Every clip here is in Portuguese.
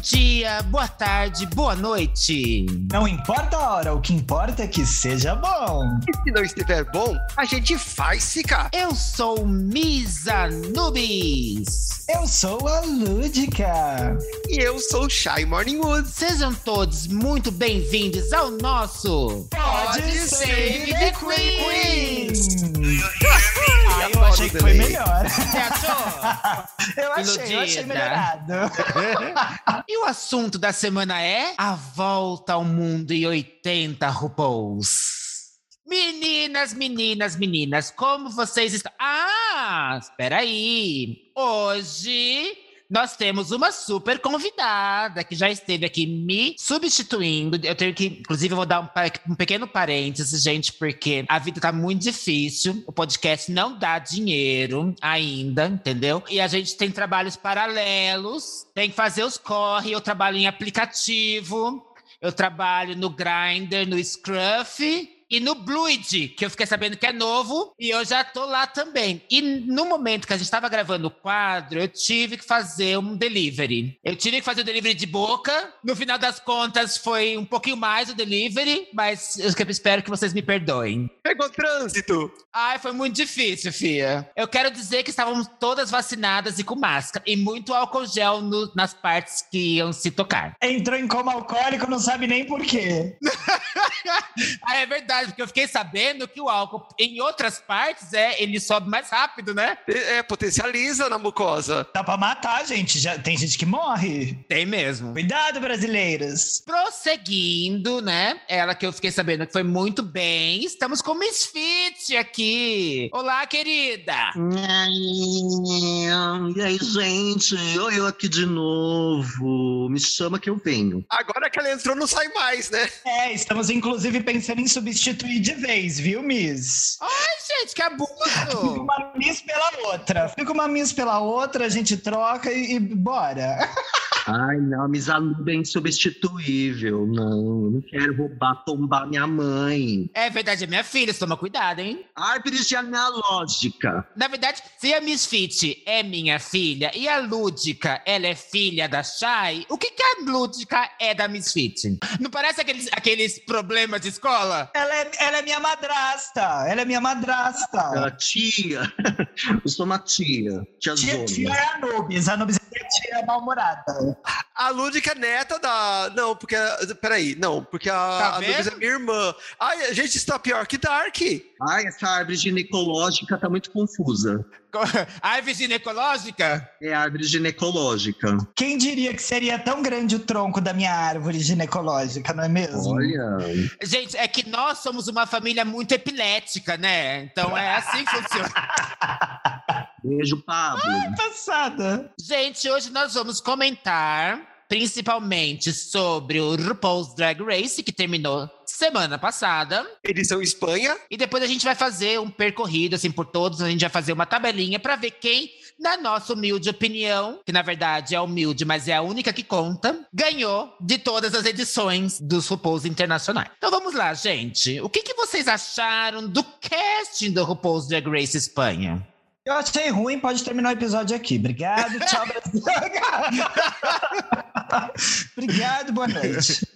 dia, boa tarde, boa noite. Não importa a hora, o que importa é que seja bom. E se não estiver bom, a gente faz ficar. Eu sou Misa Nubis. Eu sou a Lúdica. E eu sou o Shy Morningwood. Sejam todos muito bem-vindos ao nosso Pode Save the Queen! Ah, eu achei que foi melhor. Você achou? Eu achei, eu achei Iludida. melhorado. e o assunto da semana é a volta ao mundo em 80 RuPaul's. Meninas, meninas, meninas, como vocês estão? Ah, espera aí. Hoje nós temos uma super convidada que já esteve aqui me substituindo. Eu tenho que, inclusive, eu vou dar um, um pequeno parênteses, gente, porque a vida tá muito difícil. O podcast não dá dinheiro ainda, entendeu? E a gente tem trabalhos paralelos, tem que fazer os corre. Eu trabalho em aplicativo, eu trabalho no Grindr, no Scruff. E no Bluid, que eu fiquei sabendo que é novo, e eu já tô lá também. E no momento que a gente estava gravando o quadro, eu tive que fazer um delivery. Eu tive que fazer o delivery de boca. No final das contas, foi um pouquinho mais o delivery, mas eu espero que vocês me perdoem. Pegou trânsito. Ai, foi muito difícil, Fia. Eu quero dizer que estávamos todas vacinadas e com máscara. E muito álcool gel no- nas partes que iam se tocar. Entrou em coma alcoólico, não sabe nem por quê. ah, é verdade, porque eu fiquei sabendo que o álcool em outras partes é ele sobe mais rápido, né? É, potencializa na mucosa. Dá pra matar, gente. Já tem gente que morre. Tem mesmo. Cuidado, brasileiros. Prosseguindo, né? Ela que eu fiquei sabendo que foi muito bem. Estamos com Miss Fit aqui. Olá, querida. E aí, gente? Oi, eu aqui de novo. Me chama que eu venho. Agora que ela entrou, não sai mais, né? É, estamos inclusive pensando em substituir de vez, viu, Miss? Ai, gente, que Fica abuso. uma Miss pela outra. Fica uma Miss pela outra, a gente troca e, e bora. Ai, não, a Misaluda é insubstituível. Não, eu não quero roubar, tombar minha mãe. É verdade, é minha filha, você toma cuidado, hein? Árvores genealógica. Na verdade, se a Miss Fit é minha filha e a Lúdica, ela é filha da Shai, o que, que a Lúdica é da Miss Fit? Não parece aqueles, aqueles problemas de escola? Ela é, ela é minha madrasta. Ela é minha madrasta. Ah, tia. Eu sou uma tia. Tia, Tia, tia é a Nubes. A Nubes é tia mal-humorada. A Lúdica é neta da. Não, porque. Peraí, não, porque a, Tá a é minha irmã. Ai, a gente está pior que Dark. Ai, essa árvore ginecológica tá muito confusa. Árvore ginecológica? É árvore ginecológica. Quem diria que seria tão grande o tronco da minha árvore ginecológica, não é mesmo? Olha. Gente, é que nós somos uma família muito epilética, né? Então é assim que funciona. Beijo, Pablo. Passada. Gente, hoje nós vamos comentar principalmente sobre o RuPaul's Drag Race, que terminou semana passada. Edição Espanha. E depois a gente vai fazer um percorrido, assim, por todos. A gente vai fazer uma tabelinha para ver quem, na nossa humilde opinião, que na verdade é humilde, mas é a única que conta, ganhou de todas as edições dos RuPaul's internacionais. Então vamos lá, gente. O que, que vocês acharam do casting do RuPaul's Drag Race Espanha? Eu achei ruim, pode terminar o episódio aqui. Obrigado, tchau, Brasil. Obrigado, boa noite.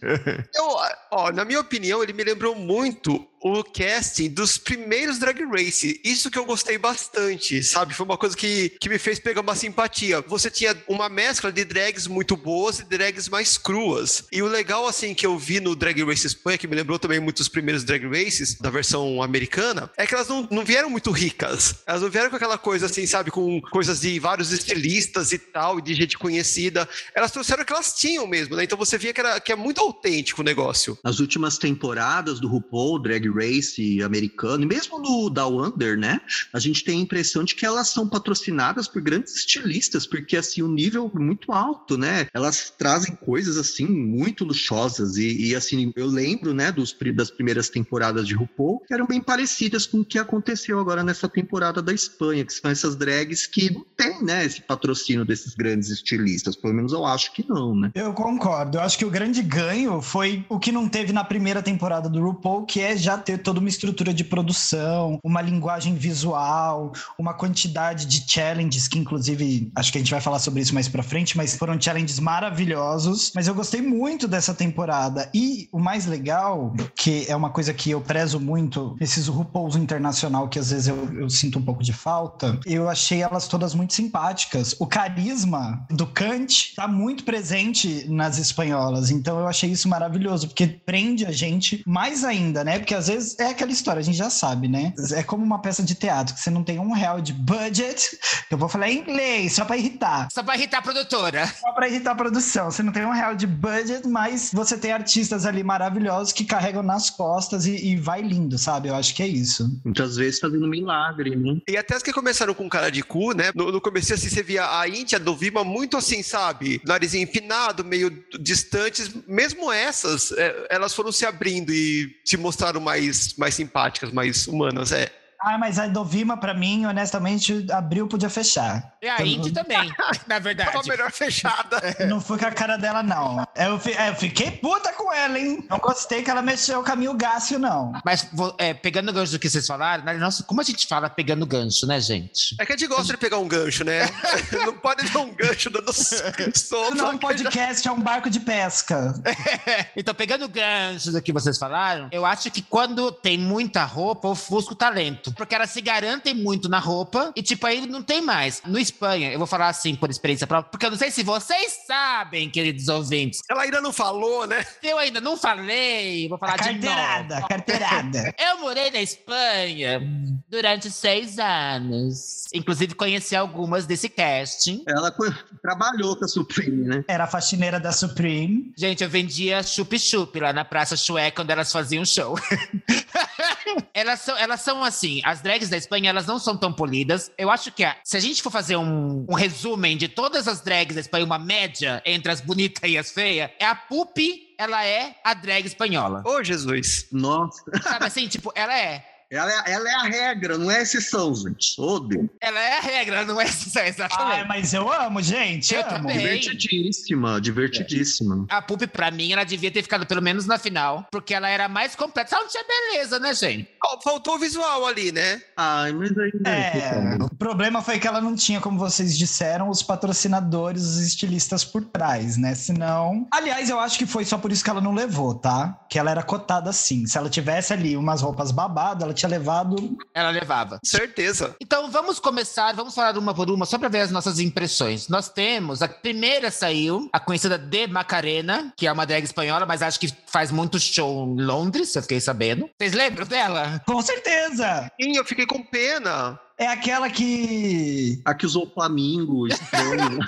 Eu, ó, na minha opinião, ele me lembrou muito o casting dos primeiros Drag Race. Isso que eu gostei bastante, sabe? Foi uma coisa que, que me fez pegar uma simpatia. Você tinha uma mescla de drags muito boas e drags mais cruas. E o legal, assim, que eu vi no Drag Race Espanha, que me lembrou também muito os primeiros Drag Races da versão americana, é que elas não, não vieram muito ricas. Elas não vieram com aquela coisa, assim, sabe? Com coisas de vários estilistas e tal, de gente conhecida. Elas trouxeram o que elas tinham mesmo, né? Então você via que, era, que é muito autêntico o negócio. Nas últimas temporadas do RuPaul, Drag Race americano, e mesmo no Down Under, né? A gente tem a impressão de que elas são patrocinadas por grandes estilistas, porque assim, o nível é muito alto, né? Elas trazem coisas assim muito luxuosas. E, e, assim, eu lembro, né, dos, das primeiras temporadas de RuPaul, que eram bem parecidas com o que aconteceu agora nessa temporada da Espanha, que são essas drags que não tem, né, esse patrocínio desses grandes estilistas. Pelo menos eu acho que não, né? Eu concordo. Eu acho que o grande ganho foi o que não teve na primeira temporada do RuPaul, que é já ter toda uma estrutura de produção, uma linguagem visual, uma quantidade de challenges que inclusive acho que a gente vai falar sobre isso mais para frente, mas foram challenges maravilhosos. Mas eu gostei muito dessa temporada e o mais legal, que é uma coisa que eu prezo muito, esses RuPaul's internacional que às vezes eu, eu sinto um pouco de falta, eu achei elas todas muito simpáticas. O carisma do Kant tá muito presente nas espanholas, então eu achei isso maravilhoso, porque prende a gente mais ainda, né? Porque às vezes é aquela história, a gente já sabe, né? É como uma peça de teatro, que você não tem um real de budget, eu vou falar em inglês, só pra irritar. Só pra irritar a produtora. Só pra irritar a produção. Você não tem um real de budget, mas você tem artistas ali maravilhosos que carregam nas costas e, e vai lindo, sabe? Eu acho que é isso. Muitas vezes fazendo milagre, né? E até as que começaram com cara de cu, né? No, no começo assim, você via a Índia do Vima muito assim, sabe? Narizinho empinado, meio distantes. Mesmo essas, é, elas foram se abrindo e se mostraram mais, mais simpáticas, mais humanas, é. Ah, mas a Dovima, pra mim, honestamente, abriu, podia fechar. E a Indy também, na verdade. Tava melhor fechada. Não foi com a cara dela, não. Eu, fi- é, eu fiquei puta com ela, hein? Não gostei que ela mexeu o caminho gácio, não. Mas é, pegando o gancho do que vocês falaram, né? nossa, como a gente fala pegando gancho, né, gente? É que a gente gosta de pegar um gancho, né? Não pode dar um gancho dando solto. Não é um podcast, é um barco de pesca. então, pegando o gancho do que vocês falaram, eu acho que quando tem muita roupa, ofusca o talento. Porque elas se garantem muito na roupa e, tipo, aí não tem mais. No Espanha, eu vou falar assim por experiência própria, porque eu não sei se vocês sabem, queridos ouvintes. Ela ainda não falou, né? Eu ainda não falei, vou falar A de novo. carteirada, carteirada. Eu morei na Espanha durante seis anos. Inclusive, conheci algumas desse casting. Ela trabalhou com a Supreme, né? Era a faxineira da Supreme. Gente, eu vendia chup-chup lá na Praça Chué quando elas faziam show. elas, são, elas são assim, as drags da Espanha, elas não são tão polidas. Eu acho que a- se a gente for fazer um, um resumen de todas as drags da Espanha, uma média entre as bonitas e as feias, é a Pupi, ela é a drag espanhola. Ô, Jesus. Nossa. Sabe assim, tipo, ela é. Ela é, ela é a regra, não é exceção, gente. Deus. Ela é a regra, não é exatamente. Ai, mas eu amo, gente. Eu amo. também. Divertidíssima, divertidíssima. A Pupi, pra mim, ela devia ter ficado pelo menos na final, porque ela era mais completa. Ela não tinha beleza, né, gente? Faltou o visual ali, né? Ai, mas ainda É, o problema foi que ela não tinha, como vocês disseram, os patrocinadores, os estilistas por trás, né? Senão. Aliás, eu acho que foi só por isso que ela não levou, tá? Que ela era cotada assim. Se ela tivesse ali umas roupas babadas, ela tinha levado. Ela levava. Certeza. Então vamos começar, vamos falar uma por uma, só para ver as nossas impressões. Nós temos, a primeira saiu, a conhecida de Macarena, que é uma drag espanhola, mas acho que faz muito show em Londres, eu fiquei sabendo. Vocês lembram dela? Com certeza! Sim, eu fiquei com pena. É aquela que. A que usou o Flamingo, estranho.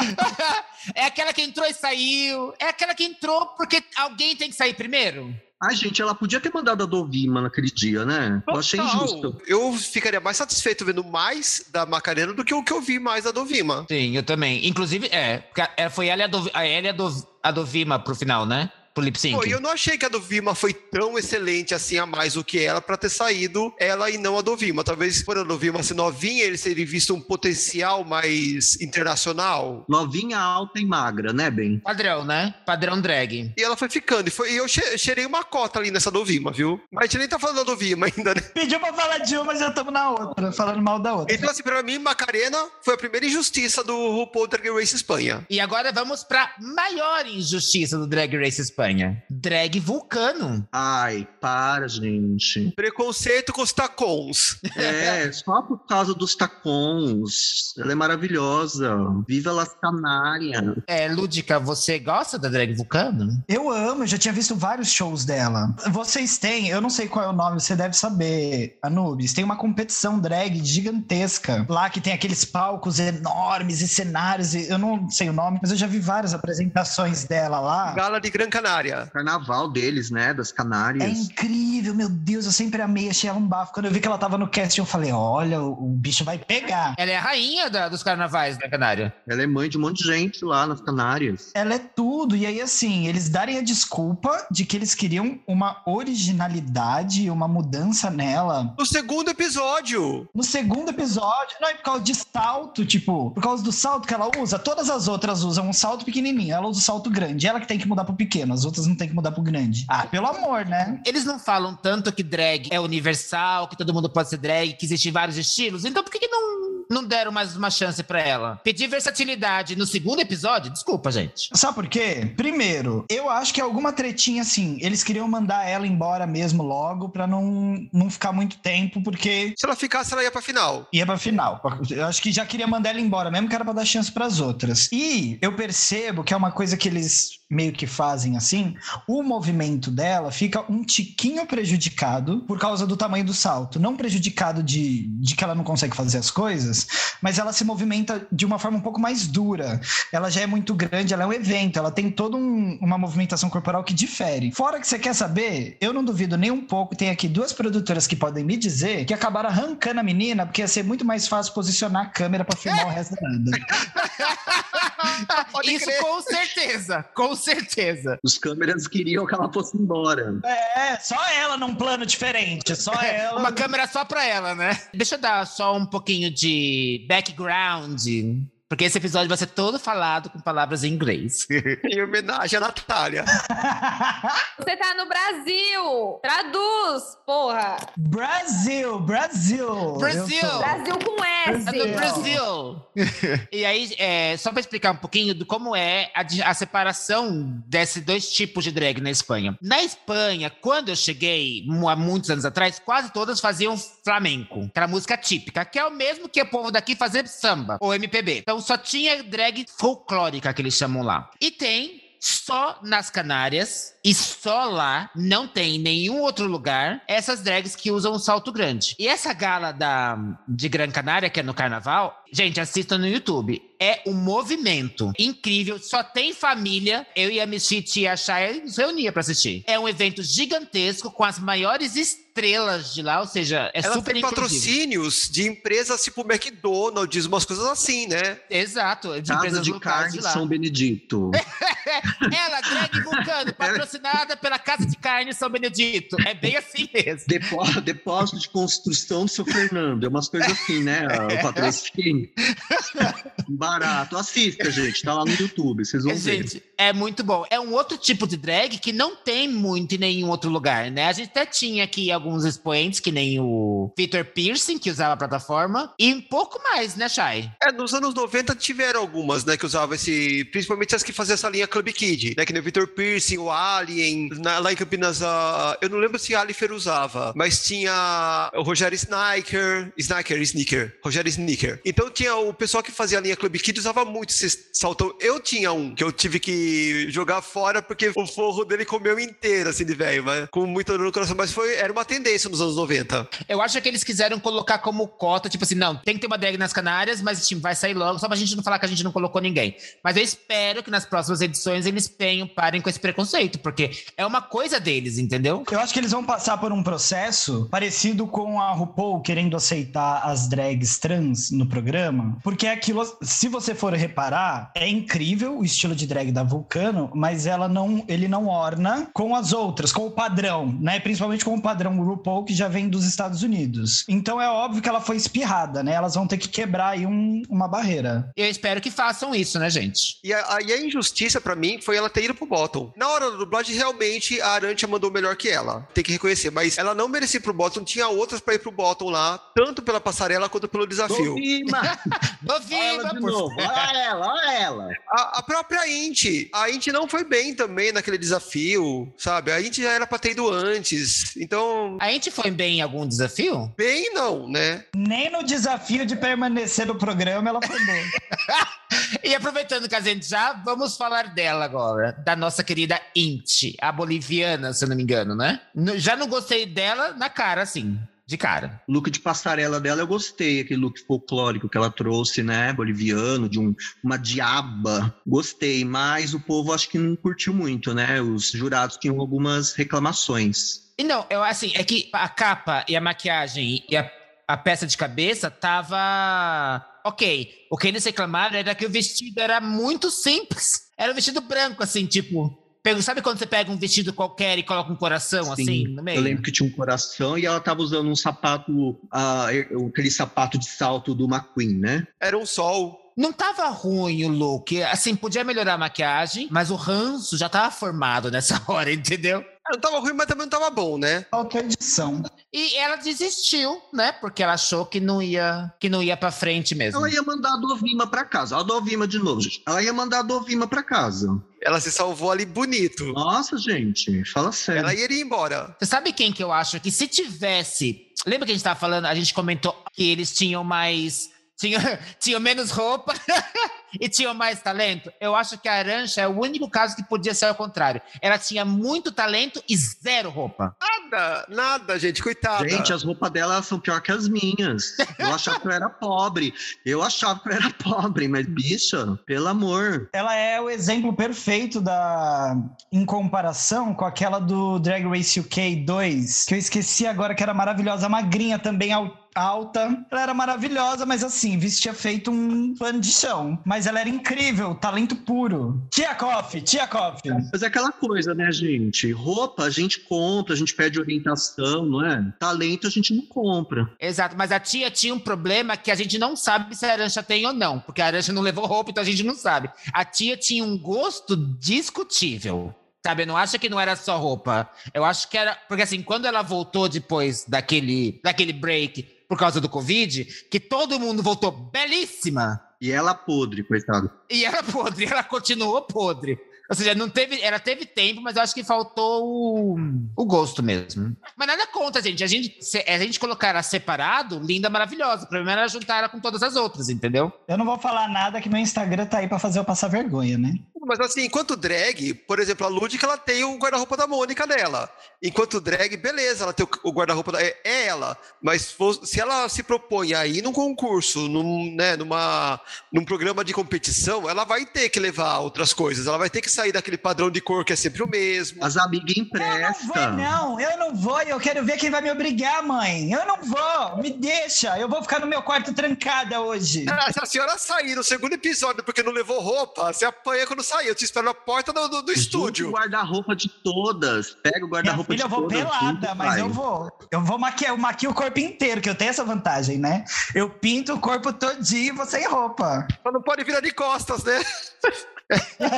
é aquela que entrou e saiu. É aquela que entrou porque alguém tem que sair primeiro. Ai, gente, ela podia ter mandado a Dovima naquele dia, né? Eu achei Total. injusto. Eu ficaria mais satisfeito vendo mais da Macarena do que o que eu vi mais da Dovima. Sim, eu também. Inclusive, é, é, foi ela e a, Dov, a, ela e a, Dov, a Dovima pro final, né? Pro lip sync. Pô, e eu não achei que a Dovima foi tão excelente assim a mais do que ela pra ter saído ela e não a Dovima. Talvez por a Dovima ser novinha, eles terem visto um potencial mais internacional. Novinha, alta e magra, né, Ben? Padrão, né? Padrão drag. E ela foi ficando. E, foi, e eu che- cheirei uma cota ali nessa Dovima, viu? Mas a gente nem tá falando da Dovima ainda, né? Pediu pra falar de uma, mas já estamos na outra, falando mal da outra. Então, assim, pra mim, Macarena foi a primeira injustiça do RuPaul Drag Race Espanha. E agora vamos pra maior injustiça do Drag Race Espanha. Drag Vulcano. Ai, para, gente. Preconceito com os tacons. É, só por causa dos tacons. Ela é maravilhosa. Viva las Canárias. É, Lúdica, você gosta da Drag Vulcano? Eu amo, eu já tinha visto vários shows dela. Vocês têm, eu não sei qual é o nome, você deve saber, Anubis. Tem uma competição drag gigantesca lá que tem aqueles palcos enormes e cenários. e- eu não sei o nome, mas eu já vi várias apresentações dela lá. Gala de Gran Canária. Carnaval deles, né? Das É Canárias. incrível, meu Deus, eu sempre amei, achei ela um bafo. Quando eu vi que ela tava no casting, eu falei: olha, o, o bicho vai pegar. Ela é a rainha da- dos carnavais da Canária. Ela é mãe de um monte de gente lá nas Canárias. Ela é tudo. E aí, assim, eles darem a desculpa de que eles queriam uma originalidade, uma mudança nela. No segundo episódio. No segundo episódio, não é por causa de salto, tipo, por causa do salto que ela usa, todas as outras usam um salto pequenininho, ela usa o salto grande, ela que tem que mudar pro pequeno. As outras não tem que mudar pro grande. Ah, pelo amor, né? Eles não falam tanto que drag é universal, que todo mundo pode ser drag, que existem vários estilos. Então por que, que não não deram mais uma chance para ela? Pedir versatilidade no segundo episódio? Desculpa, gente. Sabe por quê? Primeiro, eu acho que alguma tretinha assim, eles queriam mandar ela embora mesmo logo para não, não ficar muito tempo, porque Se ela ficasse, ela ia pra final. ia pra final. Eu acho que já queria mandar ela embora, mesmo que era pra dar chance pras outras. E eu percebo que é uma coisa que eles meio que fazem assim, o movimento dela fica um tiquinho prejudicado por causa do tamanho do salto. Não prejudicado de, de que ela não consegue fazer as coisas, mas ela se movimenta de uma forma um pouco mais dura. Ela já é muito grande, ela é um evento, ela tem toda um- uma movimentação corporal que difere. Fora que você quer saber, eu não duvido nem um pouco, tem aqui duas produtoras que podem me dizer que acabaram arrancando a menina porque ia ser muito mais fácil posicionar a câmera pra filmar o resto da banda. Pode Isso crer. com certeza, com certeza. Os câmeras queriam que ela fosse embora. É, só ela num plano diferente, só ela. Uma câmera só pra ela, né? Deixa eu dar só um pouquinho de Backgrounds. Porque esse episódio vai ser todo falado com palavras em inglês. Em homenagem à Natália. Você tá no Brasil! Traduz, porra! Brasil, Brasil. Brasil. Brasil com S! É do Brasil. e aí, é, só para explicar um pouquinho do como é a, a separação desses dois tipos de drag na Espanha. Na Espanha, quando eu cheguei, há muitos anos atrás, quase todas faziam flamenco, aquela música típica, que é o mesmo que o povo daqui fazer samba ou MPB. Então só tinha drag folclórica que eles chamam lá. E tem só nas Canárias e só lá, não tem em nenhum outro lugar, essas drags que usam um salto grande. E essa gala da, de Gran Canária, que é no carnaval, gente, assistam no YouTube. É um movimento incrível, só tem família. Eu e a Michite e a Shaya nos reunia pra assistir. É um evento gigantesco com as maiores estrelas de lá, ou seja, é Ela super tem patrocínios de empresas tipo McDonald's, umas coisas assim, né? Exato, de Casa empresas de locais carne de lá. São Benedito. Ela, drag vulcano, patrocinada pela Casa de Carne São Benedito. É bem assim mesmo. Depó- depósito de construção do seu Fernando. É umas coisas assim, né? O patrocínio. Barato. Assista, gente. Tá lá no YouTube. Vocês vão ver. Gente, é muito bom. É um outro tipo de drag que não tem muito em nenhum outro lugar, né? A gente até tinha aqui alguns expoentes, que nem o Peter Piercing, que usava a plataforma, e um pouco mais, né, Shai? É, nos anos 90 tiveram algumas, né, que usavam esse. Principalmente as que faziam essa linha Club Kid, né? Que nem o Victor Piercing, o Alien. na- lá em Campinas, a- eu não lembro se a Alifer usava, mas tinha o Rogério Sniker. Sniker, Sneaker. Rogério Sneaker. Então tinha o pessoal que fazia a linha Club Kid usava muito esse saltão. Eu tinha um que eu tive que jogar fora porque o forro dele comeu inteiro, assim, de velho, mas com muita dor no coração. Mas foi, era uma tendência nos anos 90. Eu acho que eles quiseram colocar como cota, tipo assim, não, tem que ter uma drag nas Canárias, mas tipo, vai sair logo, só pra gente não falar que a gente não colocou ninguém. Mas eu espero que nas próximas edições eles tenham, parem com esse preconceito, porque é uma coisa deles, entendeu? Eu acho que eles vão passar por um processo parecido com a RuPaul querendo aceitar as drags trans no programa, porque é aquilo, se você for reparar, é incrível o estilo de drag da Vulcano, mas ela não, ele não orna com as outras, com o padrão, né? Principalmente com o padrão RuPaul que já vem dos Estados Unidos. Então é óbvio que ela foi espirrada, né? Elas vão ter que quebrar aí um- uma barreira. Eu espero que façam isso, né, gente? E a, a- e a injustiça pra mim foi ela ter ido pro bottom. Na hora da dublagem, realmente, a Arantia mandou melhor que ela. Tem que reconhecer. Mas ela não merecia ir pro bottom. Tinha outras pra ir pro bottom lá, tanto pela passarela quanto pelo desafio. Dovima! Ela de por novo. Olha ela, olha ela. A, a própria Inti. A Inti não foi bem também naquele desafio, sabe? A Inti já era pra ter ido antes. Então, A gente foi bem em algum desafio? bem não, né? Nem no desafio de permanecer no programa ela foi boa. E aproveitando que a gente já, vamos falar dela agora, da nossa querida Inti, a boliviana, se eu não me engano, né? Já não gostei dela na cara, assim, de cara. O look de passarela dela eu gostei, aquele look folclórico que ela trouxe, né? Boliviano, de um- uma diaba. Gostei, mas o povo acho que não curtiu muito, né? Os jurados tinham algumas reclamações. E não, eu assim, é que a capa e a maquiagem e a, a peça de cabeça tava ok. O que eles reclamaram era que o vestido era muito simples. Era um vestido branco, assim, tipo. Pega- Sabe quando você pega um vestido qualquer e coloca um coração assim Sim, no meio? Eu lembro que tinha um coração e ela tava usando um sapato, ah, aquele sapato de salto do McQueen, né? Era um sol. Não tava ruim o look. Assim, podia melhorar a maquiagem, mas o ranço já tava formado nessa hora, entendeu? Não tava ruim, mas também não tava bom, né? Falta edição. E ela desistiu, né? Porque ela achou que não ia, que não ia para frente mesmo. Ela ia mandar a Dovima pra casa. A Dovima de novo, gente. Ela ia mandar a Dovima pra casa. Ela se salvou ali bonito. Nossa, gente, fala sério. Ela iria embora. Você sabe quem que eu acho que se tivesse. Lembra que a gente tava falando? A gente comentou que eles tinham mais. Tinham, tinham menos roupa e tinham mais talento. Eu acho que a Arancha é o único caso que podia ser ao contrário. Ela tinha muito talento e zero roupa. Nada, nada, gente, coitada. Gente, as roupas dela são pior que as minhas. Eu achava que eu era pobre. Eu achava que eu era pobre, mas bicha, pelo amor. Ela é o exemplo perfeito da. Em comparação com aquela do Drag Race UK 2, que eu esqueci agora que era maravilhosa, magrinha também, al- alta. Ela era maravilhosa, mas assim, vestia feito um pano de chão. Mas ela era incrível, talento puro. Tia Coffee, Tia Coffee. Mas é aquela coisa, né, gente? Roupa a gente compra, a gente pede orientação, não é? Talento a gente não compra. Exato, mas a tia tinha um problema que a gente não sabe se a Arancha tem ou não, porque a Arancha não levou roupa, então a gente não sabe. A tia tinha um gosto discutível. Sabe, eu não acho que não era só roupa. Eu acho que era. Porque assim, quando ela voltou depois daquele, daquele break por causa do Covid, que todo mundo voltou belíssima. E ela podre, coitado. E ela podre, ela continuou podre. Ou seja, não teve, ela teve tempo, mas eu acho que faltou o, o gosto mesmo. Mas nada contra, gente. A gente, se a gente colocar ela separado, linda, maravilhosa. O problema era juntar ela com todas as outras, entendeu? Eu não vou falar nada que meu Instagram tá aí pra fazer eu passar vergonha, né? Mas assim, enquanto drag, por exemplo, a Lúdica, ela tem o guarda-roupa da Mônica dela. Enquanto drag, beleza, ela tem o- guarda-roupa da... É, é ela. Mas se ela se propõe a ir num concurso, num, né, numa, num programa de competição, ela vai ter que levar outras coisas. Ela vai ter que sair daquele padrão de cor que é sempre o mesmo. As amigas Eu não vou, emprestam. não. Eu não vou. Eu quero ver quem vai me obrigar, mãe. Eu não vou. Me deixa. Eu vou ficar no meu quarto trancada hoje. Ah, Se a senhora sair no segundo episódio porque não levou roupa, você apanha quando sair. Eu te espero na porta do, do- do estúdio. o guarda-roupa de todas. Pega o guarda-roupa de filha, eu vou todas. pelada, mas vai. eu vou. Eu vou maquiar, eu maquio o corpo inteiro, que eu tenho essa vantagem, né? Eu pinto o corpo todinho e vou sem roupa. Só não pode virar de costas, né?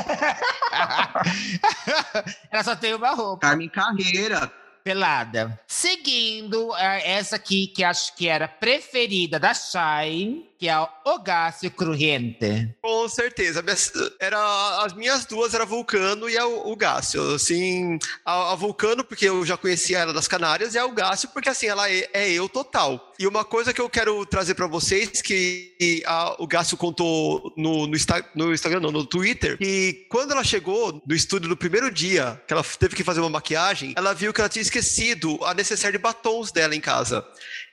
ela só tem uma roupa. Carmen Carreira. pelada. Seguindo é, essa aqui, que acho que era preferida da Shine, que é o Ogácio Crujiente. Com certeza. Era, as minhas duas era Vulcano e a- o Gácio. Assim, a, a Vulcano, porque eu já conhecia ela das Canárias, e a o Gácio, porque assim, ela é, é eu total. E uma coisa que eu quero trazer pra vocês, que a- o Gácio contou no, no, no Instagram, não, no Twitter, que quando ela chegou no estúdio no primeiro dia, que ela teve que fazer uma maquiagem, ela viu que ela tinha esquecido a necessaire de batons dela em casa.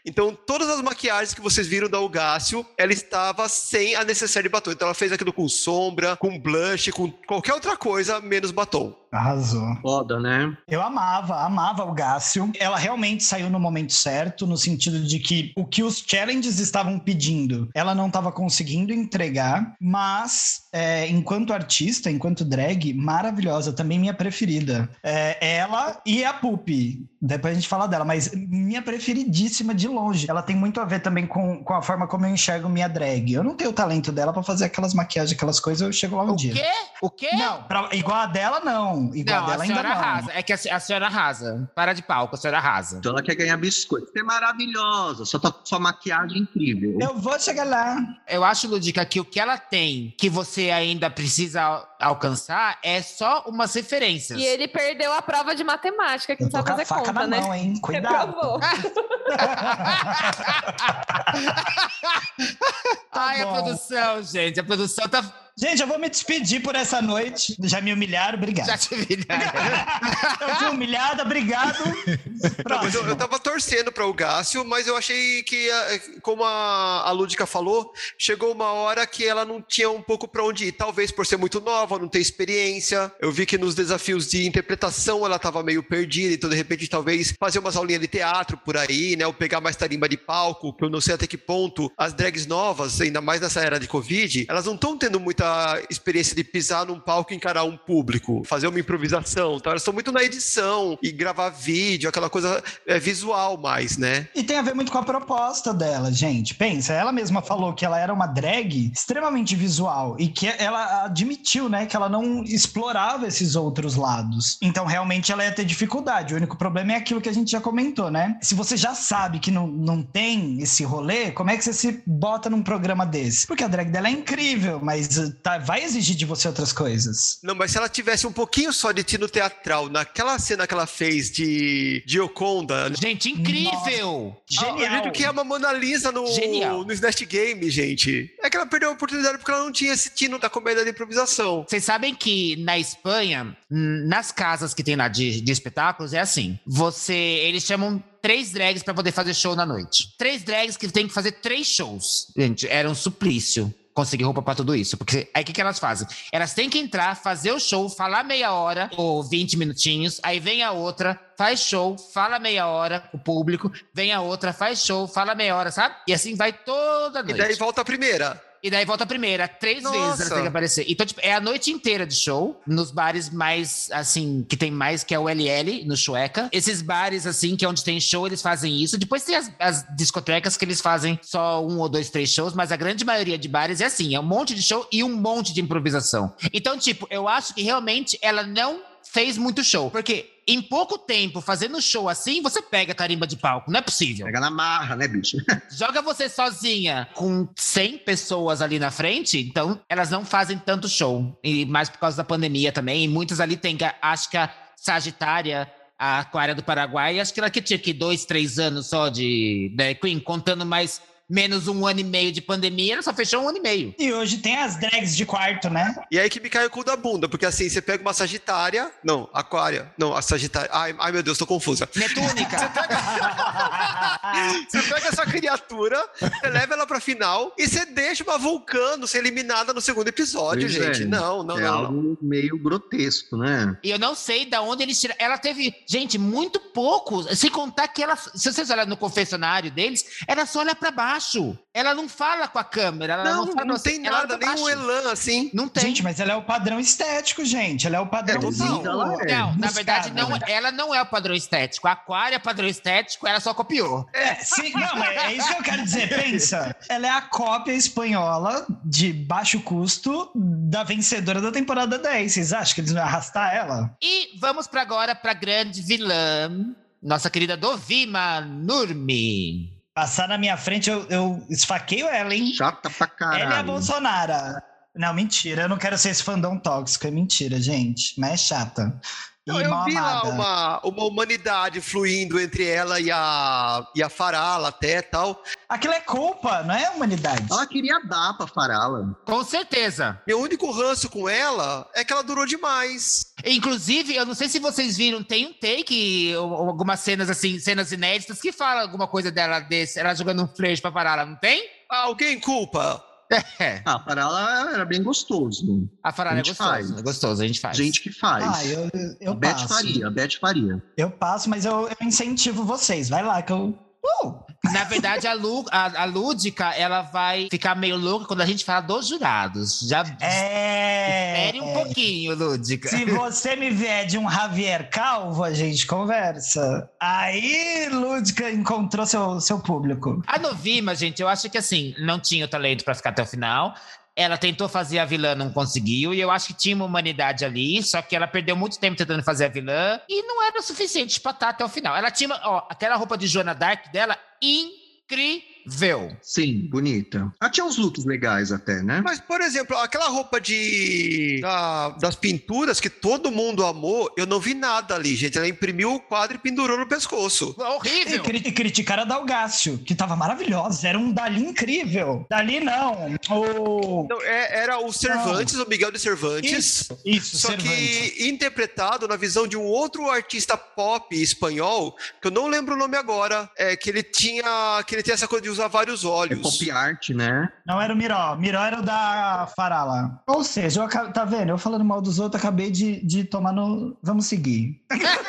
Então, todas as maquiagens que vocês viram da Ugácio, ela estava sem a necessaire de batom. Então, ela fez aquilo com sombra, com blush, com qualquer outra coisa, menos batom. Arrasou. Foda, né? Eu amava, amava o Gácio. Ela realmente saiu no momento certo, no sentido de que o que os challenges estavam pedindo, ela não estava conseguindo entregar, mas é, enquanto artista, enquanto drag, maravilhosa, também minha preferida. É, ela e a Pupi. Depois a gente fala dela, mas minha preferidíssima de longe. Ela tem muito a ver também com, com a forma como eu enxergo minha drag. Eu não tenho o talento dela pra fazer aquelas maquiagens, aquelas coisas, eu chego lá um O dia. quê? O quê? Não, pra- igual a dela, não. Igual Não, a a dela ainda senhora não. arrasa. É que a, a senhora arrasa. Para de palco, a senhora arrasa. Então ela quer ganhar biscoito. Você é maravilhosa. Só tá sua maquiagem é incrível. Eu vou chegar lá. Eu acho, Ludica, que o que ela tem que você ainda precisa al- alcançar é só umas referências. E ele perdeu a prova de matemática, que Eu sabe fazer faca conta, na né? mão, hein? Cuidado. Ai, a produção, gente. A produção tá. Gente, eu vou me despedir por essa noite. Já me humilharam, obrigado. Já te viraram. Eu fui humilhada, obrigado. Eu, Próximo. eu tava torcendo para o Gácio, mas eu achei que, eh, como a, a Lúdica falou, chegou uma hora que ela não tinha um pouco para onde ir. Talvez por ser muito nova, não ter experiência. Eu vi que nos desafios de interpretação ela tava meio perdida, então de repente talvez fazer umas aulinhas de teatro por aí, né? Ou pegar mais tarimba de palco, que eu não sei até que ponto as drags novas, ainda mais nessa era de Covid, elas não estão tendo muita experiência de pisar num palco e encarar um público, fazer uma improvisação. Tá? Elas estão muito na edição e gravar vídeo, aquela coisa é, visual mais, né? E tem a ver muito com a proposta dela, gente. Pensa, ela mesma falou que ela era uma drag extremamente visual e que ela admitiu, né, que ela não explorava esses outros lados. Então, realmente, ela ia ter dificuldade. O único problema é aquilo que a gente já comentou, né? Se você já sabe que não, não tem esse rolê, como é que você se bota num programa desse? Porque a drag dela é incrível, mas uh, tá, vai exigir de você outras coisas. Não, mas se ela tivesse um pouquinho só de tino teatral naquela cena que ela fez de Gioconda, Gente, incrível! Genial. Ah, que é uma Mona Lisa no, Genial. no Snatch Game, gente. É que ela perdeu a oportunidade porque ela não tinha esse tino da comédia de improvisação. Vocês sabem que na Espanha, nas casas que tem lá de, de espetáculos, é assim. Você. Eles chamam três drags pra poder fazer show na noite. Três drags que tem que fazer três shows. Gente, era um suplício. Conseguir roupa pra tudo isso. Porque aí o que, que elas fazem? Elas têm que entrar, fazer o show, falar meia hora ou 20 minutinhos, aí vem a outra, faz show, fala meia hora, o público, vem a outra, faz show, fala meia hora, sabe? E assim vai toda E noite. daí volta a primeira. E daí volta a primeira, três Nossa. vezes ela tem que aparecer. Então, tipo, é a noite inteira de show, nos bares mais, assim, que tem mais, que é o LL, no Chueca. Esses bares, assim, que é onde tem show, eles fazem isso. Depois tem as, as discotecas que eles fazem só um ou dois, três shows, mas a grande maioria de bares é assim, é um monte de show e um monte de improvisação. Então, tipo, eu acho que realmente ela não fez muito show. Porque em pouco tempo, fazendo show assim, você pega tarimba de palco. Não é possível. Pega na marra, né, bicho? Joga você sozinha com 100 pessoas ali na frente, então elas não fazem tanto show. E mais por causa da pandemia também. E muitas ali tem, acho que a Sagitária, a Aquária do Paraguai, acho que ela que tinha que dois, três anos só de drag queen, contando mais menos um ano e meio de pandemia, ela só fechou um ano e meio. E hoje tem as drags de quarto, né? E aí que me cai o cu da bunda, porque assim, você pega uma Sagitária. Não, Aquária. Não, a Sagitária. Ai, ai meu Deus, tô confusa. Netúnica. Você pega essa criatura, você leva ela pra final e você deixa uma vulcano ser eliminada no segundo episódio, Pois gente. é. Não, não, é não, não. algo meio grotesco, né? E eu não sei da onde eles tiraram. Ela teve, gente, muito pouco. Sem contar que ela, se vocês olharem no confessionário deles, ela só olha pra baixo. Ela não fala com a câmera. Ela não, Não, fala não assim, tem nada, nem um baixo. elan assim. Não tem. Gente, mas ela é o padrão estético, gente. Ela é o padrão É, total. ela é. Não, na verdade, não, né? ela não é o padrão estético. A Aquária é padrão estético, ela só copiou. É, sim, não, mas é isso que eu quero dizer. Pensa, ela é a cópia espanhola de baixo custo da vencedora da temporada 10. Vocês acham que eles vão arrastar ela? E vamos para agora pra grande vilã, nossa querida Dovima Nurmi. Passar na minha frente, eu, eu esfaqueio ela, hein? Chata pra caralho. Ela é a Bolsonaro. Não, mentira. Eu não quero ser esse fandom tóxico. É mentira, gente. Mas é chata. Não, eu vi lá uma, uma humanidade fluindo entre ela e a, e a Farala até tal. Aquilo é culpa, não é humanidade. Ela queria dar pra Farala. Com certeza. Meu único ranço com ela é que ela durou demais. Inclusive, eu não sei se vocês viram, tem um take, algumas cenas assim, cenas inéditas, que fala alguma coisa dela desse, ela jogando um flash pra parar, ela não tem? Alguém culpa? É, Ah, Farala era bem gostoso. a Farala A é gostoso, faz. é gostoso, a gente faz. Gente que faz. Ah, eu, eu a Beth passo. faria, a Beth faria. Eu passo, mas eu, eu incentivo vocês. Vai lá que eu. Uh! Na verdade, a, Lu, a, a Lúdica, ela vai ficar meio louca quando a gente fala dos jurados. Já É. espere um pouquinho, Lúdica. Se você me vier de um Javier Calvo, a gente conversa. Aí, Lúdica encontrou seu, seu público. A Novima, gente, eu acho que assim, não tinha o talento pra ficar até o final. Ela tentou fazer a vilã, não conseguiu. E eu acho que tinha uma humanidade ali, só que ela perdeu muito tempo tentando fazer a vilã. E não era o suficiente pra estar até o final. Ela tinha, ó, aquela roupa de Joana Dark dela, incrível. Sim, bonita. Ela tinha uns looks legais até, né? Mas, por exemplo, aquela roupa de da- das pinturas que todo mundo amou, eu não vi nada ali, gente. Ela imprimiu o quadro e pendurou no pescoço. E, Horrível. cri- e criticaram a Dalgácio, que tava maravilhosa. Era um Dali incrível. Dali não. O. Não, é- era o Cervantes, o Miguel de Cervantes. Isso, isso, Só Cervantes. que interpretado na visão de um outro artista pop espanhol, que eu não lembro o nome agora, é que ele tinha que ele tem essa coisa de usar vários É olhos. pop art, né? Não era o Miró. Miró era o da Farala. Ou seja, eu tá vendo? Eu falando mal dos outros, acabei de, de tomar no. Vamos seguir.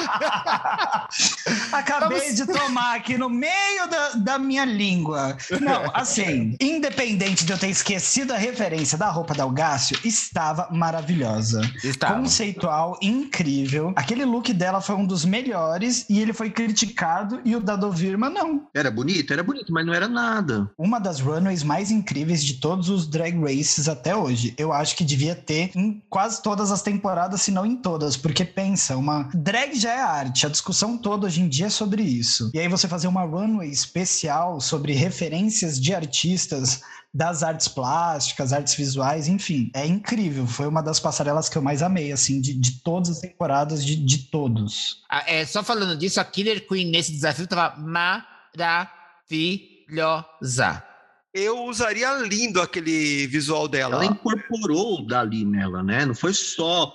Acabei de tomar aqui no meio da, da minha língua. Não, assim, independente de eu ter esquecido a referência da roupa da Algácio, estava maravilhosa. Estava. Conceitual, incrível. Aquele look dela foi um dos melhores e ele foi criticado e o da Dovirma não. Era bonito? Era bonito, mas não era nada. Uma das runways mais incríveis de todos os drag races até hoje. Eu acho que devia ter em quase todas as temporadas, se não em todas, porque pensa, uma drag já é arte, a discussão toda hoje em dia é sobre isso. E aí você fazer uma runway especial sobre referências de artistas das artes plásticas, artes visuais, enfim, é incrível. Foi uma das passarelas que eu mais amei, assim, de, de todas as temporadas, de, de todos. Ah, é, só falando disso, a Killer Queen nesse desafio tava maravilhosa. Eu usaria lindo aquele visual dela. Ela incorporou o Dali nela, né? Não foi só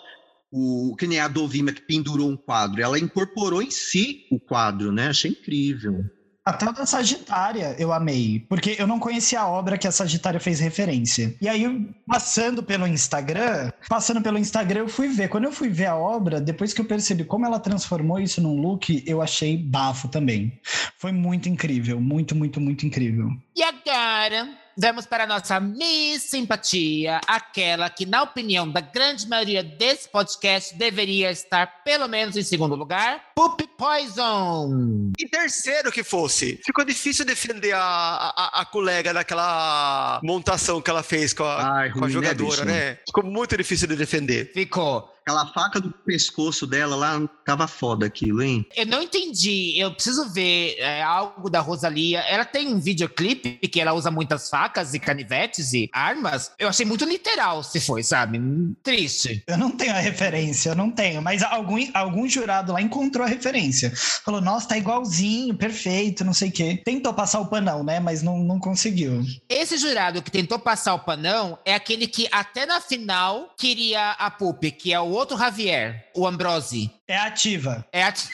o que nem a Dovima que pendurou um quadro, ela incorporou em si o quadro, né? Achei incrível. Até o da Sagitária eu amei, porque eu não conhecia a obra que a Sagitária fez referência. E aí, passando pelo Instagram, passando pelo Instagram, eu fui ver. Quando eu fui ver a obra, depois que eu percebi como ela transformou isso num look, eu achei bafo também. Foi muito incrível, muito, muito, muito incrível. E agora, vamos para a nossa Miss Simpatia, aquela que, na opinião da grande maioria desse podcast, deveria estar pelo menos em segundo lugar, Poop Poison. E terceiro que fosse. Ficou difícil defender a, a, a colega naquela montação que ela fez com a, Ai, com a né, jogadora, né? Ficou muito difícil de defender. Ficou. Aquela faca do pescoço dela lá, tava foda aquilo, hein? Eu não entendi. Eu preciso ver é, algo da Rosalia. Ela tem um videoclipe que ela usa muitas facas e canivetes e armas. Eu achei muito literal, se foi, sabe? Triste. Eu não tenho a referência, eu não tenho, mas algum, algum jurado lá encontrou a referência. Falou, nossa, tá igualzinho, perfeito, não sei o quê. Tentou passar o panão, né? Mas não, não conseguiu. Esse jurado que tentou passar o panão é aquele que até na final queria a Pup, que é o outro Javier, o Ambrosi. É ativa. É a...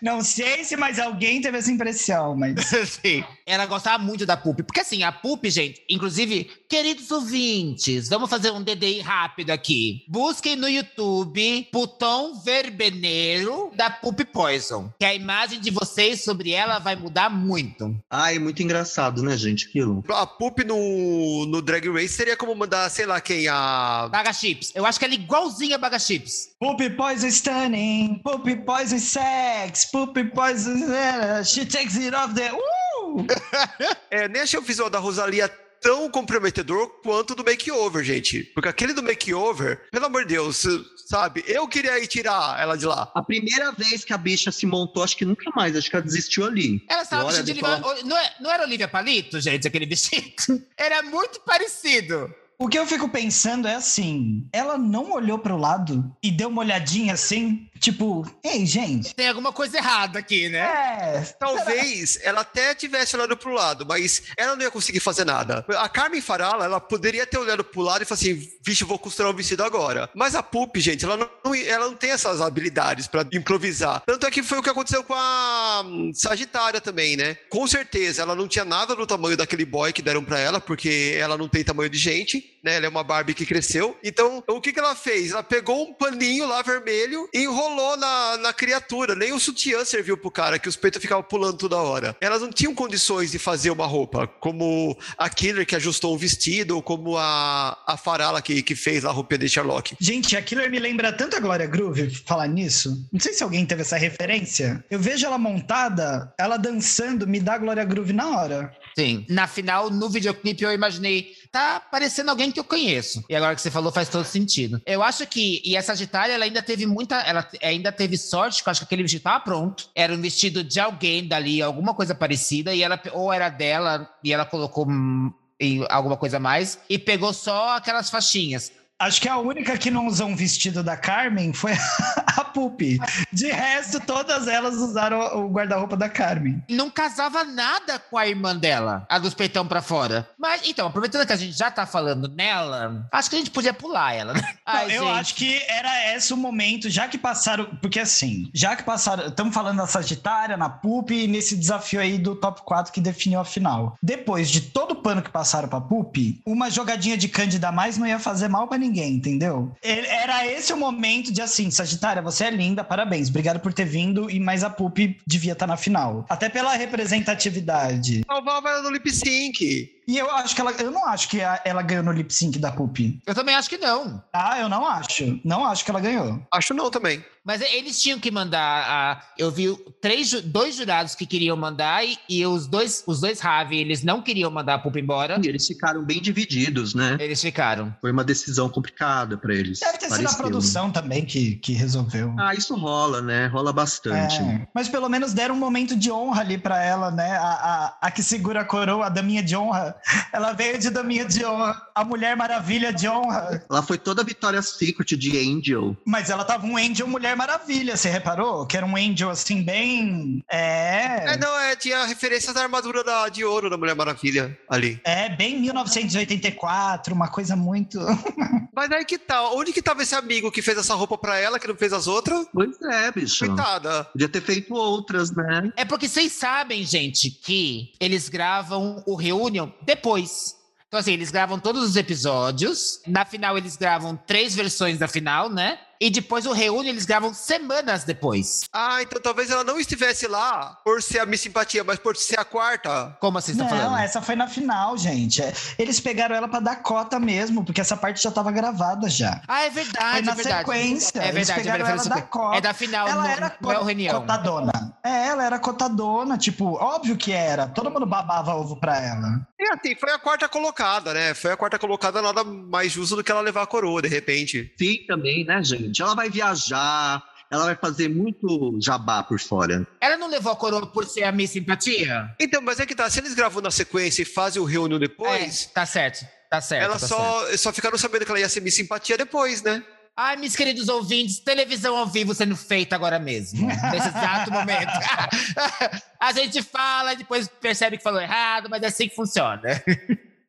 Não sei se mais alguém teve essa impressão, mas. Sim. Ela gostava muito da Pup. Porque assim, a Pup, gente, inclusive, queridos ouvintes, vamos fazer um DDI rápido aqui. Busquem no YouTube Putão Verbeneiro da Pup Poison. Que a imagem de vocês sobre ela vai mudar muito. Ai, muito engraçado, né, gente? Aquilo. A Pup no, no Drag Race seria como mandar, sei lá quem, a. Baga Chips. Eu acho que ela é igualzinha a Baga Chips. Poop poison stunning, poop poison sex, poop poison. uh, She takes it off the. Uh! É, nem achei o visual da Rosalia tão comprometedor quanto do makeover, gente. Porque aquele do makeover, pelo amor de Deus, sabe? Eu queria ir tirar ela de lá. A primeira vez que a bicha se montou, acho que nunca mais, acho que ela desistiu ali. Ela estava vestida de. Não, é- não era Olivia Palito, gente, aquele vestido? Era muito parecido. O que eu fico pensando é assim: ela não olhou pro lado e deu uma olhadinha assim, tipo, ei, gente. Tem alguma coisa errada aqui, né? É, Talvez ela até tivesse olhado pro lado, mas ela não ia conseguir fazer nada. A Carmen Farala, ela poderia ter olhado pro lado e falado assim: vixe, eu vou costurar o vestido agora. Mas a Pup, gente, ela não, ela não tem essas habilidades pra improvisar. Tanto é que foi o que aconteceu com a hum, Sagitária também, né? Com certeza, ela não tinha nada do tamanho daquele boy que deram pra ela, porque ela não tem tamanho de gente, né? Ela é uma Barbie que cresceu. Então, o que, que ela fez? Ela pegou um paninho lá vermelho e enrolou na, na criatura. Nem o sutiã serviu pro cara, que os peitos ficavam pulando toda hora. Elas não tinham condições de fazer uma roupa, como a Killer que ajustou o vestido, ou como a, a Farala que, que fez lá a roupinha de Sherlock. Gente, a Killer me lembra tanto a Glória Groove falar nisso. Não sei se alguém teve essa referência. Eu vejo ela montada, ela dançando, me dá Glória Groove na hora. Sim. Na final, no videoclipe, eu imaginei, tá parecendo alguém que eu conheço. E agora que você falou, faz todo sentido. Eu acho que, e a Sagitária, ela ainda teve muita, ela ainda teve sorte, eu acho que aquele vestido tava pronto. Era um vestido de alguém dali, alguma coisa parecida, e ela, ou era dela, e ela colocou hum, em alguma coisa mais, e pegou só aquelas faixinhas. Acho que a única que não usou um vestido da Carmen foi a Pupi. De resto, todas elas usaram o guarda-roupa da Carmen. Não casava nada com a irmã dela, a dos peitão pra fora. Mas, então, aproveitando que a gente já tá falando nela, acho que a gente podia pular ela, né? Não, Ai, eu gente. acho que era esse o momento, já que passaram. Porque assim, já que passaram. Estamos falando da Sagitária, na Pup e nesse desafio aí do top 4 que definiu a final. Depois de todo o pano que passaram pra Pup, uma jogadinha de Cândida mais não ia fazer mal pra ninguém, entendeu? E- Era esse o momento de assim, Sagitária, você é linda, parabéns. Obrigado por ter vindo, e mais a Pup devia estar na final. Até pela representatividade. Salvava ela no lip sync. E eu acho que ela. Eu não acho que a- ela ganhou no lip sync da Pup. Eu também acho que não. Ah, eu não acho. Não acho que ela ganhou. Acho não também. Mas eles tinham que mandar. A, eu vi três, dois jurados que queriam mandar e, e os dois, os dois Ravi, eles não queriam mandar a Pupa embora. E eles ficaram bem divididos, né? Eles ficaram. Foi uma decisão complicada pra eles. Deve ter sido a pareceu. produção também que, que resolveu. Ah, isso rola, né? Rola bastante. É, mas pelo menos deram um momento de honra ali pra ela, né? A, a, a que segura a coroa, a daminha de honra. Ela veio de daminha de honra, a Mulher Maravilha de honra. Ela foi toda a Victoria's Secret de Angel. Mas ela tava um Angel Mulher Maravilha, você reparou? Que era um Angel assim, bem. É. É, não, é, tinha referência da armadura da, de ouro da Mulher Maravilha ali. É, bem 1984, uma coisa muito. Mas aí que tal? Onde que tava esse amigo que fez essa roupa pra ela, que não fez as outras? Pois é, bicho. Coitada. Podia ter feito outras, né? É porque vocês sabem, gente, que eles gravam o Reunion depois. Então, assim, eles gravam todos os episódios. Na final, eles gravam três versões da final, né? E depois o Reunion eles gravam semanas depois. Ah, então talvez ela não estivesse lá por ser a Miss Simpatia, mas por ser a quarta. Como vocês estão Não, falando? essa foi na final, gente. É, Eles pegaram ela pra dar cota mesmo, porque essa parte já tava gravada já. Ah, é Foi verdade, na é verdade. sequência. É Eles verdade, é pegaram verdade. ela da cota. É da final, ela não, era não é o co- Reunião. cotadona. É, ela era cotadona, tipo, óbvio que era. Todo mundo babava ovo pra ela. E assim, foi a quarta colocada, né? Foi a quarta colocada, nada mais justo do que ela levar a coroa, de repente. Sim, também, né, gente? Ela vai viajar, ela vai fazer muito jabá por fora. Ela não levou a coroa por ser a Miss Simpatia? Então, mas é que tá, se eles gravam na sequência e fazem o reunião depois, É, tá certo, tá certo. elas tá certo. só, só ficaram sabendo que ela ia ser Miss Simpatia depois, né? Ai, meus queridos ouvintes, televisão ao vivo sendo feita agora mesmo, nesse exato momento. a gente fala e depois percebe que falou errado, mas é assim que funciona.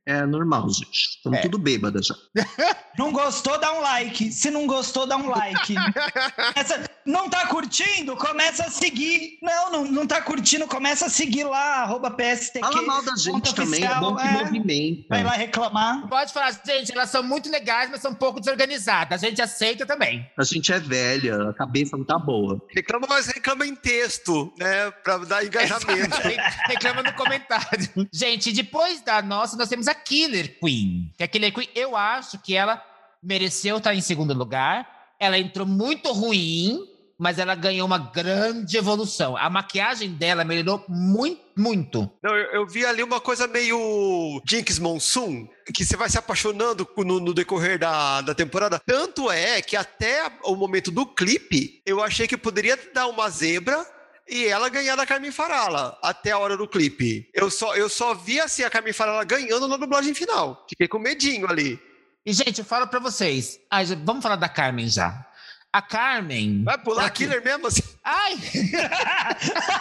É normal, gente. Estamos É. tudo bêbadas já. Não gostou, dá um like. Se não gostou, dá um like. Essa- não tá curtindo? Começa a seguir. Não, não, não tá curtindo, começa a seguir lá, arroba PSTQ. Fala mal da gente também, é oficial, bom que é. movimenta. Vai lá reclamar. Pode falar, gente, elas são muito legais, mas são um pouco desorganizadas. A gente aceita também. A gente é velha, a cabeça não tá boa. Reclama, mas reclama em texto, né? Pra dar engajamento. Reclama no comentário. Gente, depois da nossa, nós temos a Killer Queen. Que a Killer Queen, eu acho que ela mereceu estar em segundo lugar. Ela entrou muito ruim, mas ela ganhou uma grande evolução. A maquiagem dela melhorou muito, muito. Não, eu, eu vi ali uma coisa meio Jinx Monsoon, que você vai se apaixonando no, no decorrer da, da temporada. Tanto é que até o momento do clipe, eu achei que poderia dar uma zebra e ela ganhar da Carmen Farala até a hora do clipe. Eu só, eu só vi assim a Carmen Farala ganhando na dublagem final. Fiquei com medinho ali. E, gente, eu falo pra vocês. Já- vamos falar da Carmen já. A Carmen. Vai pular Aqui. killer mesmo assim? Ai!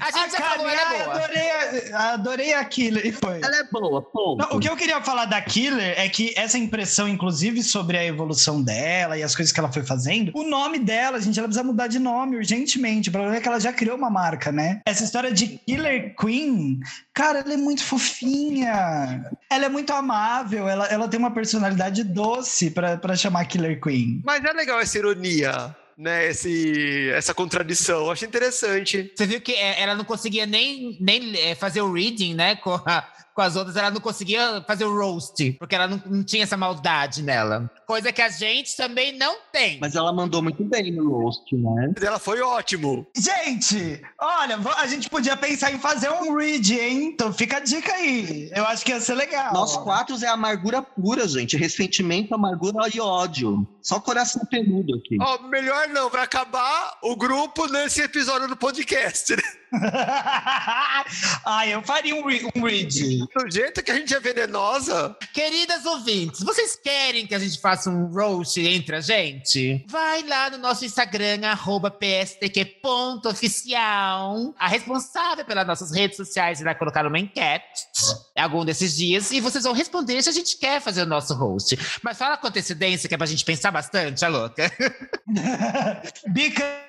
a gente já falou, ela ai, é boa. adorei, a- adorei a Killer. E foi. Ela é boa, ponto. Não, o que eu queria falar da Killer é que essa impressão, inclusive, sobre a evolução dela e as coisas que ela foi fazendo, o nome dela, gente, ela precisa mudar de nome urgentemente. O problema é que ela já criou uma marca, né? Essa história de Killer Queen, cara, ela é muito fofinha. Ela é muito amável, ela, ela tem uma personalidade doce pra, pra chamar Killer Queen. Mas é legal essa ironia, né? Esse, essa contradição. Eu achei interessante. Você viu que é, ela não conseguia nem, nem é, fazer o reading, né? Com, a- com as outras, ela não conseguia fazer o roast, porque ela não, não tinha essa maldade nela. Coisa que a gente também não tem. Mas ela mandou muito bem no roast, né? Ela foi ótimo. Gente, olha, a gente podia pensar em fazer um read, hein? Então fica a dica aí. Eu acho que ia ser legal. Nós quatro é amargura pura, gente. Ressentimento, amargura e ódio. Só coração peludo aqui. Ó, melhor não, pra acabar o grupo nesse episódio do podcast, né? ah, eu faria um, re- um read. Do jeito que a gente é venenosa, Queridas ouvintes, vocês querem que a gente faça um roast entre a gente? Vai lá no nosso Instagram, arroba pstq.oficial. A responsável pelas nossas redes sociais irá colocar uma enquete algum desses dias e vocês vão responder se a gente quer fazer o nosso host. Mas fala com antecedência, que é pra gente pensar bastante, a louca. Because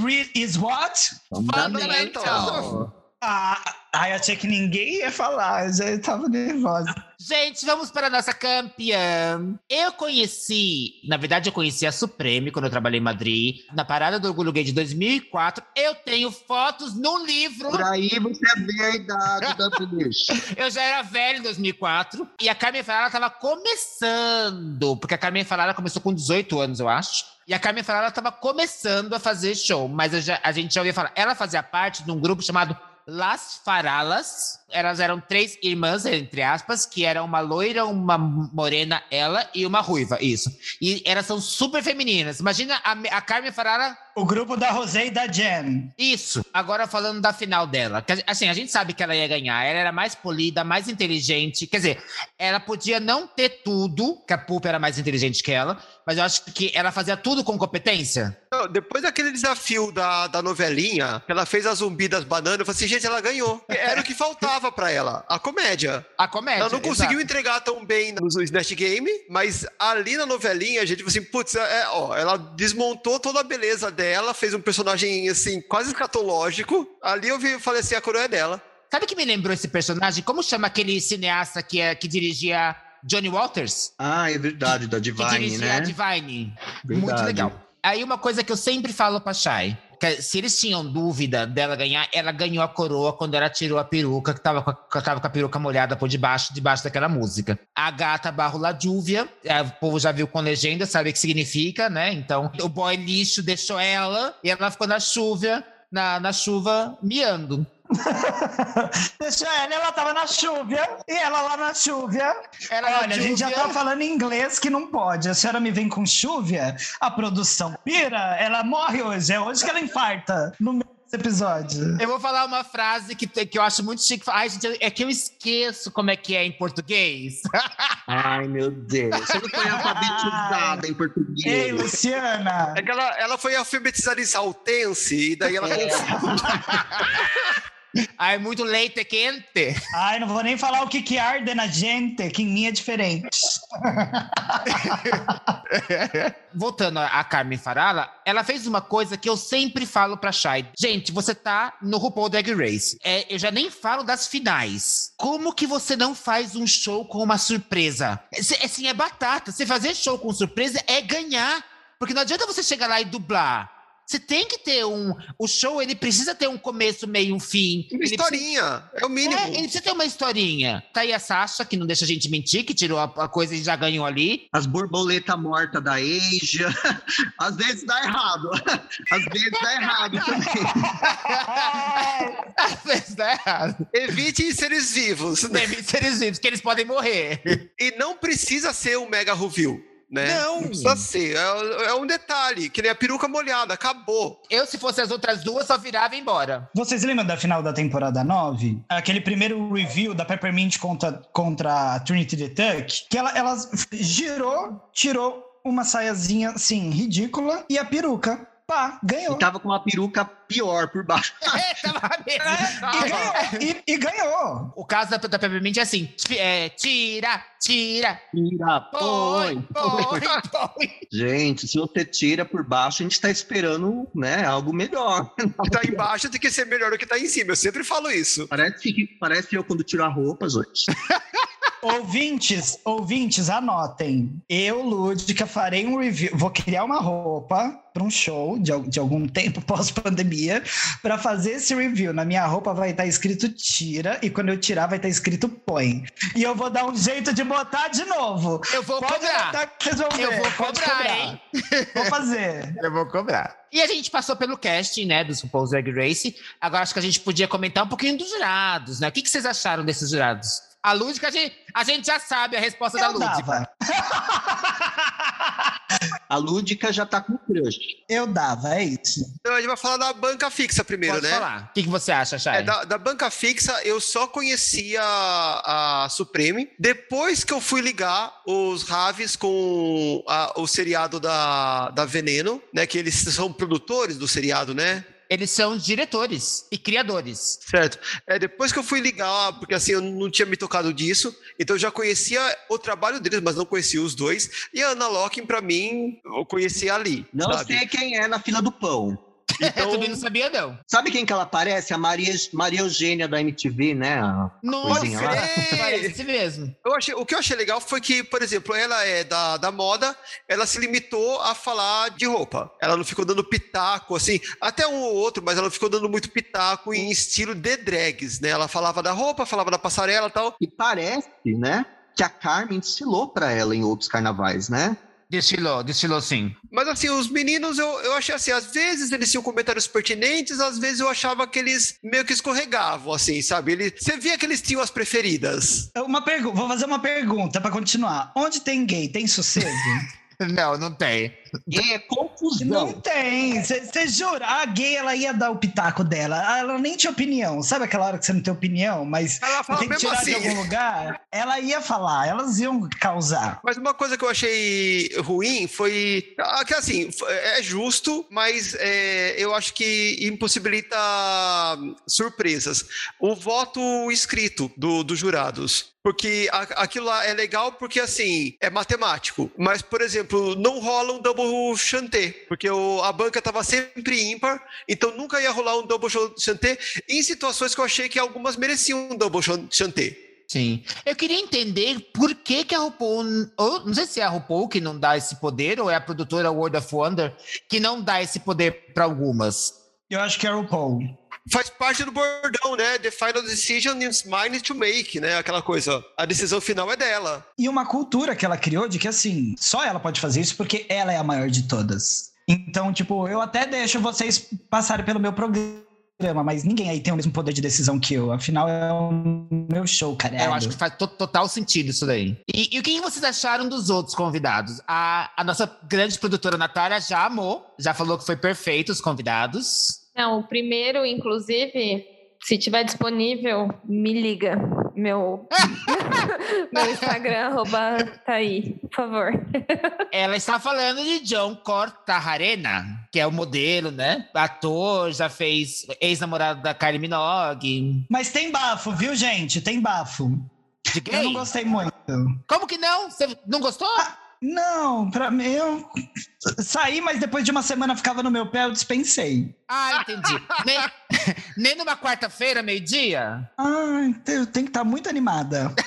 read is what? Fundamental. Ah, ah, eu achei que ninguém ia falar, eu já tava nervosa. Gente, vamos para a nossa campeã. Eu conheci, na verdade, eu conheci a Supreme quando eu trabalhei em Madrid, na Parada do Orgulho Gay de 2004. Eu tenho fotos no livro. Por aí você vê a idade da bicha. Eu já era velho em 2004. E a Carmen Farala estava começando, porque a Carmen Farala começou com 18 anos, eu acho. E a Carmen Farala estava começando a fazer show, mas já- a gente já ouvia falar. Ela fazia parte de um grupo chamado Las Faralas. Elas eram três irmãs, entre aspas, que eram uma loira, uma morena, ela e uma ruiva, isso. E elas são super femininas. Imagina a, a Carmen Farala O grupo da Rosé e da Jen. isso. Agora falando da final dela. Que, Assim, a gente sabe que ela ia ganhar. Ela era mais polida, mais inteligente. Quer dizer, ela podia não ter tudo, que a Pulpa era mais inteligente que ela, mas eu acho que ela fazia tudo com competência. Não, depois daquele desafio da, da novelinha, que ela fez a zumbi das bananas, eu falei assim, gente, ela ganhou. Era o que faltava pra ela, a comédia. A comédia. Ela não conseguiu exato. entregar tão bem no Snatch Game, mas ali na novelinha, a gente falou assim, putz, é, ó, ela desmontou toda a beleza dela, fez um personagem, assim, quase escatológico. Ali eu vi, falei assim, a coroa é dela. Sabe que me lembrou esse personagem? Como chama aquele cineasta que, é, que dirigia Johnny Walters? Ah, é verdade, da que Divine, dirigia né? a Divine. Muito Verdade. legal. Aí uma coisa que eu sempre falo pra Shai, que se eles tinham dúvida dela ganhar, ela ganhou a coroa quando ela tirou a peruca, que tava com com a peruca molhada por debaixo, debaixo daquela música. A gata barro la Júvia, é, o povo já viu com legenda, sabe o que significa, né? Então, o boy lixo deixou ela e ela ficou na chuva, na, na chuva, miando. Deixa ela, ela tava na chuva. E ela lá na chuva. Olha, a gente já tá falando em inglês que não pode. A senhora me vem com chuva, a produção pira, ela morre hoje. É hoje que ela infarta no meio desse episódio. Eu vou falar uma frase que, que eu acho muito chique. Ai, gente, é que eu esqueço como é que é em português. Ai, meu Deus. Você não foi alfabetizada em Ei, português. Luciana. É que ela, ela foi alfabetizada em saltense, e daí ela É. confunde. Ai, muito leite quente. Ai, não vou nem falar o que que arde na gente, que em mim é diferente. Voltando a Carmen Farala, ela fez uma coisa que eu sempre falo pra Shai. Gente, você tá no RuPaul Drag Race. É, eu já nem falo das finais. Como que você não faz um show com uma surpresa? É, Assim, é batata. Você fazer show com surpresa é ganhar. Porque não adianta você chegar lá e dublar. Você tem que ter um... O show, ele precisa ter um começo, meio, um fim. Uma Ele precisa- historinha, é o mínimo. É, ele precisa ter uma historinha. Tá aí a Sasha, que não deixa a gente mentir, que tirou a, a coisa e já ganhou ali. As borboletas mortas da Asia. Às vezes dá errado. Às vezes dá errado também. Às vezes dá errado. Evite seres vivos, né? Ser seres vivos, que eles podem morrer. E não precisa ser um mega review, né? Não. precisa ser. É, é um detalhe, que nem a peruca molhada, acabou. Eu, se fosse as outras duas, só virava e embora. Vocês lembram da final da temporada 9? Aquele primeiro review da Peppermint contra, contra a Trinity the Tuck? Que ela, ela girou, tirou uma saiazinha, assim, ridícula e a peruca. Pá, ganhou. E tava com uma peruca pior por baixo. É, tava mesmo. E ganhou. E, e ganhou. O caso da, da Peppermint é assim: é, tira, tira, Tira, põe, põe. põe. Gente, se você tira por baixo, a gente tá esperando, né, algo melhor. O que tá embaixo tem que ser melhor do que tá em cima. Eu sempre falo isso. Parece, que, parece eu quando tiro a roupa, gente. Ouvintes, ouvintes, anotem. Eu, Lúdica, farei um review. Vou criar uma roupa para um show de, de algum tempo pós-pandemia para fazer esse review. Na minha roupa vai estar escrito tira e quando eu tirar vai estar escrito põe. E eu vou dar um jeito de botar de novo. Eu vou Pode cobrar. Eu vou Pode cobrar, hein? Vou fazer. Eu vou cobrar. E a gente passou pelo casting, né, do RuPaul's Drag Race. Agora acho que a gente podia comentar um pouquinho dos jurados, né? O que, que vocês acharam desses jurados? A Lúdica, a gente, a gente já sabe a resposta da Eu Lúdica. dava. A Lúdica já tá com crush. Eu dava, é isso. Então a gente vai falar da banca fixa primeiro, Pode né? falar. O que, que você acha, Chay? É, da, da banca fixa, eu só conhecia a, a Supreme. Depois que eu fui ligar os Raves com a- o seriado da, da Veneno, né? Que eles são produtores do seriado, né? Eles são diretores e criadores. Certo. É, depois que eu fui ligar, porque assim, eu não tinha me tocado disso, então eu já conhecia o trabalho deles, mas não conhecia os dois. E a Ana Locking, pra mim, eu conhecia ali. Não sabe? sei quem é na fila do pão. Eu Então, também não sabia, não. Sabe quem que ela parece? A Maria, Maria Eugênia da MTV, né? A Nossa, lá. parece mesmo. eu achei, o que eu achei legal foi que, por exemplo, ela é da, da moda, ela se limitou a falar de roupa. Ela não ficou dando pitaco, assim, até um ou outro, mas ela não ficou dando muito pitaco em estilo de drags, né? Ela falava da roupa, falava da passarela e tal. E parece, né? Que a Carmen desfilou pra ela em outros carnavais, né? Desfilou, desfilou sim. Mas assim, os meninos, eu, eu achei assim, às vezes eles tinham comentários pertinentes, às vezes eu achava que eles meio que escorregavam, assim, sabe? Ele, você via que eles tinham as preferidas. Uma pergu- Vou fazer uma pergunta pra continuar. Onde tem gay, tem sossego? Não, não tem. É confusão. Não tem. Você jura? A gay, ela ia dar o pitaco dela. Ela nem tinha opinião. Sabe aquela hora que você não tem opinião, mas Ela fala tem que mesmo tirar assim. de algum lugar? Ela ia falar, elas iam causar. Mas uma coisa que eu achei ruim foi ah, que assim é justo, mas é, eu acho que impossibilita surpresas. O voto escrito do, dos jurados. Porque aquilo lá é legal porque, assim, é matemático. Mas, por exemplo, não rola um double chanté. Porque o- a banca estava sempre ímpar, então nunca ia rolar um double chanté em situações que eu achei que algumas mereciam um double chanté. Sim. Eu queria entender por que, que a RuPaul. Ou, não sei se é a RuPaul que não dá esse poder, ou é a produtora World of Wonder que não dá esse poder para algumas. Eu acho que é o Paul. Faz parte do bordão, né? The final decision is mine to make, né? Aquela coisa. A decisão final é dela. E uma cultura que ela criou de que, assim, só ela pode fazer isso porque ela é a maior de todas. Então, tipo, eu até deixo vocês passarem pelo meu programa, mas ninguém aí tem o mesmo poder de decisão que eu. Afinal, é o meu show, cara. Eu acho que faz to- total sentido isso daí. E, e o que vocês acharam dos outros convidados? A, a nossa grande produtora Natália já amou, já falou que foi perfeito os convidados. Não, o primeiro, inclusive, se tiver disponível, me liga. Meu, meu Instagram, arroba, tá aí, por favor. Ela está falando de John Cortajarena, que é o modelo, né? Ator, já fez ex-namorado da Kylie Minogue. Mas tem bafo, viu, gente? Tem bafo. De Eu não gostei muito. Como que não? Você não gostou? Não, pra mim, eu saí, mas depois de uma semana ficava no meu pé, eu dispensei. Ah, entendi. nem, nem numa quarta-feira, meio-dia? Ah, eu tenho que estar muito animada.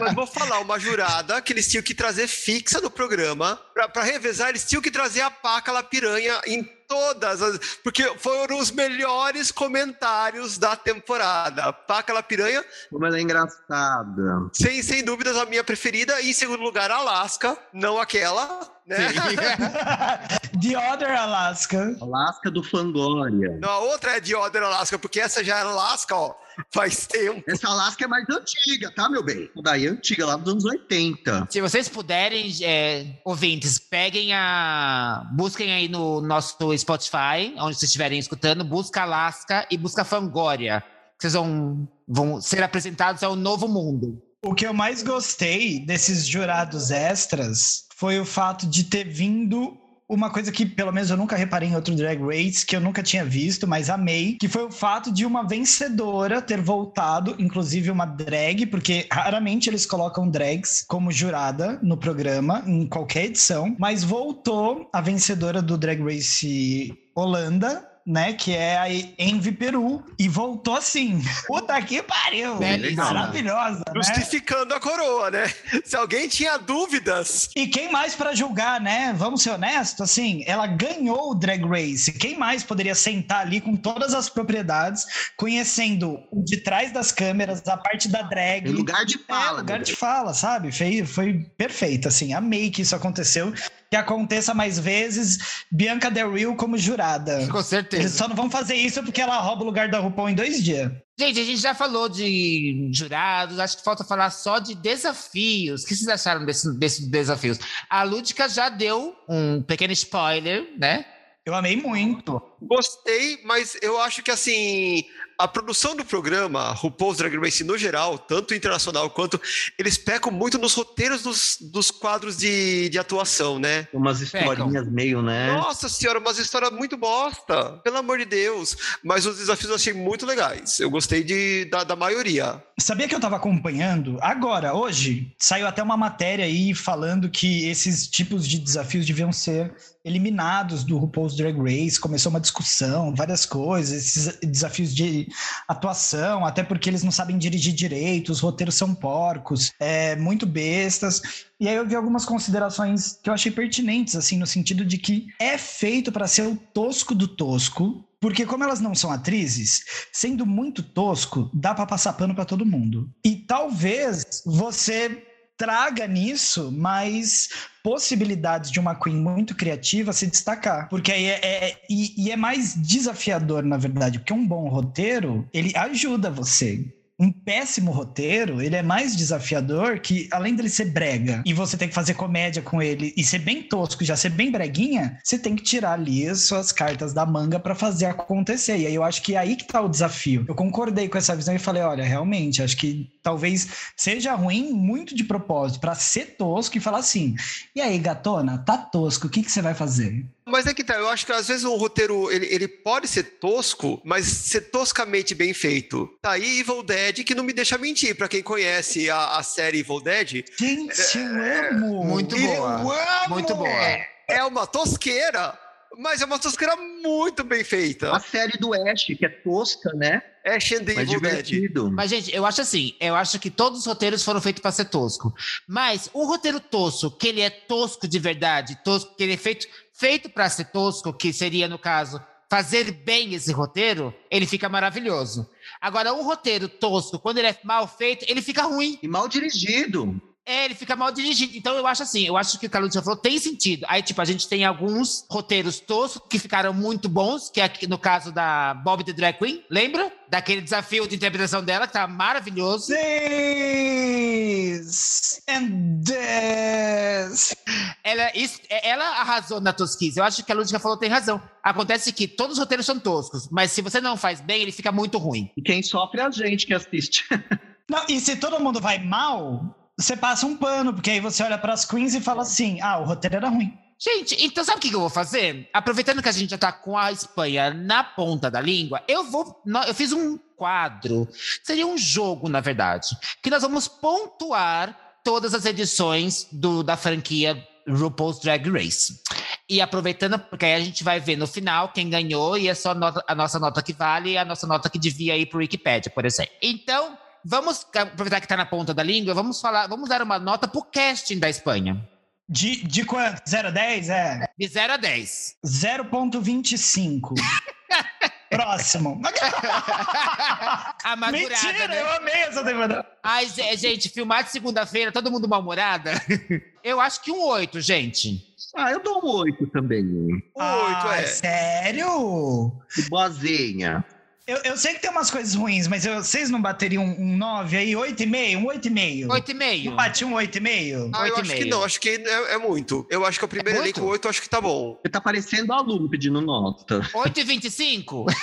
Mas vou falar, uma jurada que eles tinham que trazer fixa no programa. Pra, pra revezar, eles tinham que trazer a Paca La Piranha em todas as. Porque foram os melhores comentários da temporada. Paca La Piranha, Como ela é engraçada. sem, sem dúvidas, a minha preferida. E em segundo lugar, Alaska, não aquela. Né? The Other Alaska. Alaska do Fangoria. Não, a outra é de Other Alaska, porque essa já é Alaska, ó, faz tempo. Essa Alaska é mais antiga, tá, meu bem? Daí é antiga, lá dos anos 80. Se vocês puderem, é, ouvintes, peguem a. Busquem aí no nosso Spotify, onde vocês estiverem escutando, busca Alaska e busca Fangoria. Vocês vão, vão ser apresentados ao novo mundo. O que eu mais gostei desses jurados extras foi o fato de ter vindo uma coisa que, pelo menos, eu nunca reparei em outro Drag Race, que eu nunca tinha visto, mas amei, que foi o fato de uma vencedora ter voltado, inclusive uma drag, porque raramente eles colocam drags como jurada no programa, em qualquer edição, mas voltou a vencedora do Drag Race Holanda, né, que é a Envy Peru, e voltou assim. Puta que pariu! Belíssima. Maravilhosa, né? Justificando a coroa, né? Se alguém tinha dúvidas, E quem mais pra julgar, né? Vamos ser honestos, assim, ela ganhou o Drag Race. Quem mais poderia sentar ali com todas as propriedades, conhecendo o de trás das câmeras, a parte da drag. Em lugar de É, fala. lugar meu de fala, sabe? Foi, foi perfeito, assim. Amei que isso aconteceu. Que aconteça mais vezes. Bianca Del Rio como jurada. Com Eles certeza. só não vão fazer isso porque ela rouba o lugar da RuPaul em dois dias. Gente, a gente já falou de jurados, acho que falta falar só de desafios. O que vocês acharam desses desse desafios? A Lúdica já deu um pequeno spoiler, né? Eu amei muito. Gostei, mas eu acho que assim, a produção do programa, RuPaul's Drag Race no geral, tanto internacional quanto, eles pecam muito nos roteiros dos, dos quadros de, de atuação, né? Umas historinhas meio, né? Nossa senhora, umas histórias muito bosta, pelo amor de Deus. Mas os desafios eu achei muito legais. Eu gostei de, da, da maioria. Sabia que eu tava acompanhando? Agora, hoje, saiu até uma matéria aí falando que esses tipos de desafios deviam ser eliminados do RuPaul's Drag Race. Começou uma discussão, várias coisas, esses desafios de atuação, até porque eles não sabem dirigir direito, os roteiros são porcos, é, muito bestas. E aí eu vi algumas considerações que eu achei pertinentes, assim, no sentido de que é feito para ser o tosco do tosco, porque como elas não são atrizes, sendo muito tosco, dá para passar pano para todo mundo. E talvez você traga nisso mais possibilidades de uma Queen muito criativa se destacar. Porque aí é, é e, e, é mais desafiador, na verdade, porque um bom roteiro, ele ajuda você um péssimo roteiro, ele é mais desafiador que, além dele ser brega e você tem que fazer comédia com ele e ser bem tosco, já ser bem breguinha, você tem que tirar ali as suas cartas da manga para fazer acontecer. E aí eu acho que é aí que tá o desafio. Eu concordei com essa visão e falei: olha, realmente, acho que talvez seja ruim muito de propósito, para ser tosco e falar assim: e aí, gatona, tá tosco, o que, que você vai fazer? Mas é que tá, eu acho que às vezes um roteiro ele, ele pode ser tosco, mas ser toscamente bem feito. Tá aí Evil Dead, que não me deixa mentir, para quem conhece a, a, série Evil Dead. Gente, eu amo! Muito boa. Muito boa. É, é uma tosqueira, mas é uma tosqueira muito bem feita. A série do Ash, que é tosca, né? Ash and Mas Evil Dead. divertido. Mas, gente, eu acho assim, eu acho que todos os roteiros foram feitos para ser tosco. Mas um roteiro tosco, que ele é tosco de verdade, tosco, que ele é feito, feito para ser tosco, que seria, no caso, fazer bem esse roteiro, ele fica maravilhoso. Agora, um roteiro tosco, quando ele é mal feito, ele fica ruim. E mal dirigido. É, ele fica mal dirigido. Então eu acho assim, eu acho que o Carlos já falou tem sentido. Aí, tipo, a gente tem alguns roteiros toscos que ficaram muito bons, que é aqui no caso da Bob the Drag Queen, lembra? Daquele desafio de interpretação dela, que tá maravilhoso. This and this. Ela, isso- é- ela arrasou na tosquice. Eu acho que a Lúdica falou tem razão. Acontece que todos os roteiros são toscos, mas se você não faz bem, ele fica muito ruim. E quem sofre é a gente que assiste. Não, e se todo mundo vai mal, você passa um pano, porque aí você olha para as queens e fala assim: ah, o roteiro era ruim. Gente, então sabe o que eu vou fazer? Aproveitando que a gente já tá com a Espanha na ponta da língua, eu vou. Eu fiz um quadro, seria um jogo, na verdade, que nós vamos pontuar todas as edições do, da franquia RuPaul's Drag Race. E aproveitando, porque aí a gente vai ver no final quem ganhou e é só nota- a nossa nota que vale e a nossa nota que devia ir pro Wikipedia, por exemplo. Então, vamos aproveitar que tá na ponta da língua, vamos falar, vamos dar uma nota pro casting da Espanha. De, de quanto? 0 a 10? É. De 0 a 10. 0,25. Próximo. Mentira, né? eu amei essa temporada. Ai, gente, filmar de segunda-feira, todo mundo mal-humorada. Eu acho que um oito, gente. Ah, eu dou um oito também. Oito, Ah, é. Sério? Boazinha. Eu, eu sei que tem umas coisas ruins, mas eu- vocês não bateriam um 9 aí? 8,5? Um 8,5? Oito e meio. Não bate um 8,5? Ah, eu Oito e acho que não, acho que é, é muito. Eu acho que o primeiro É elenco, muito? oito, eu acho que tá bom. Você tá parecendo aluno pedindo nota. Oito e vinte e cinco?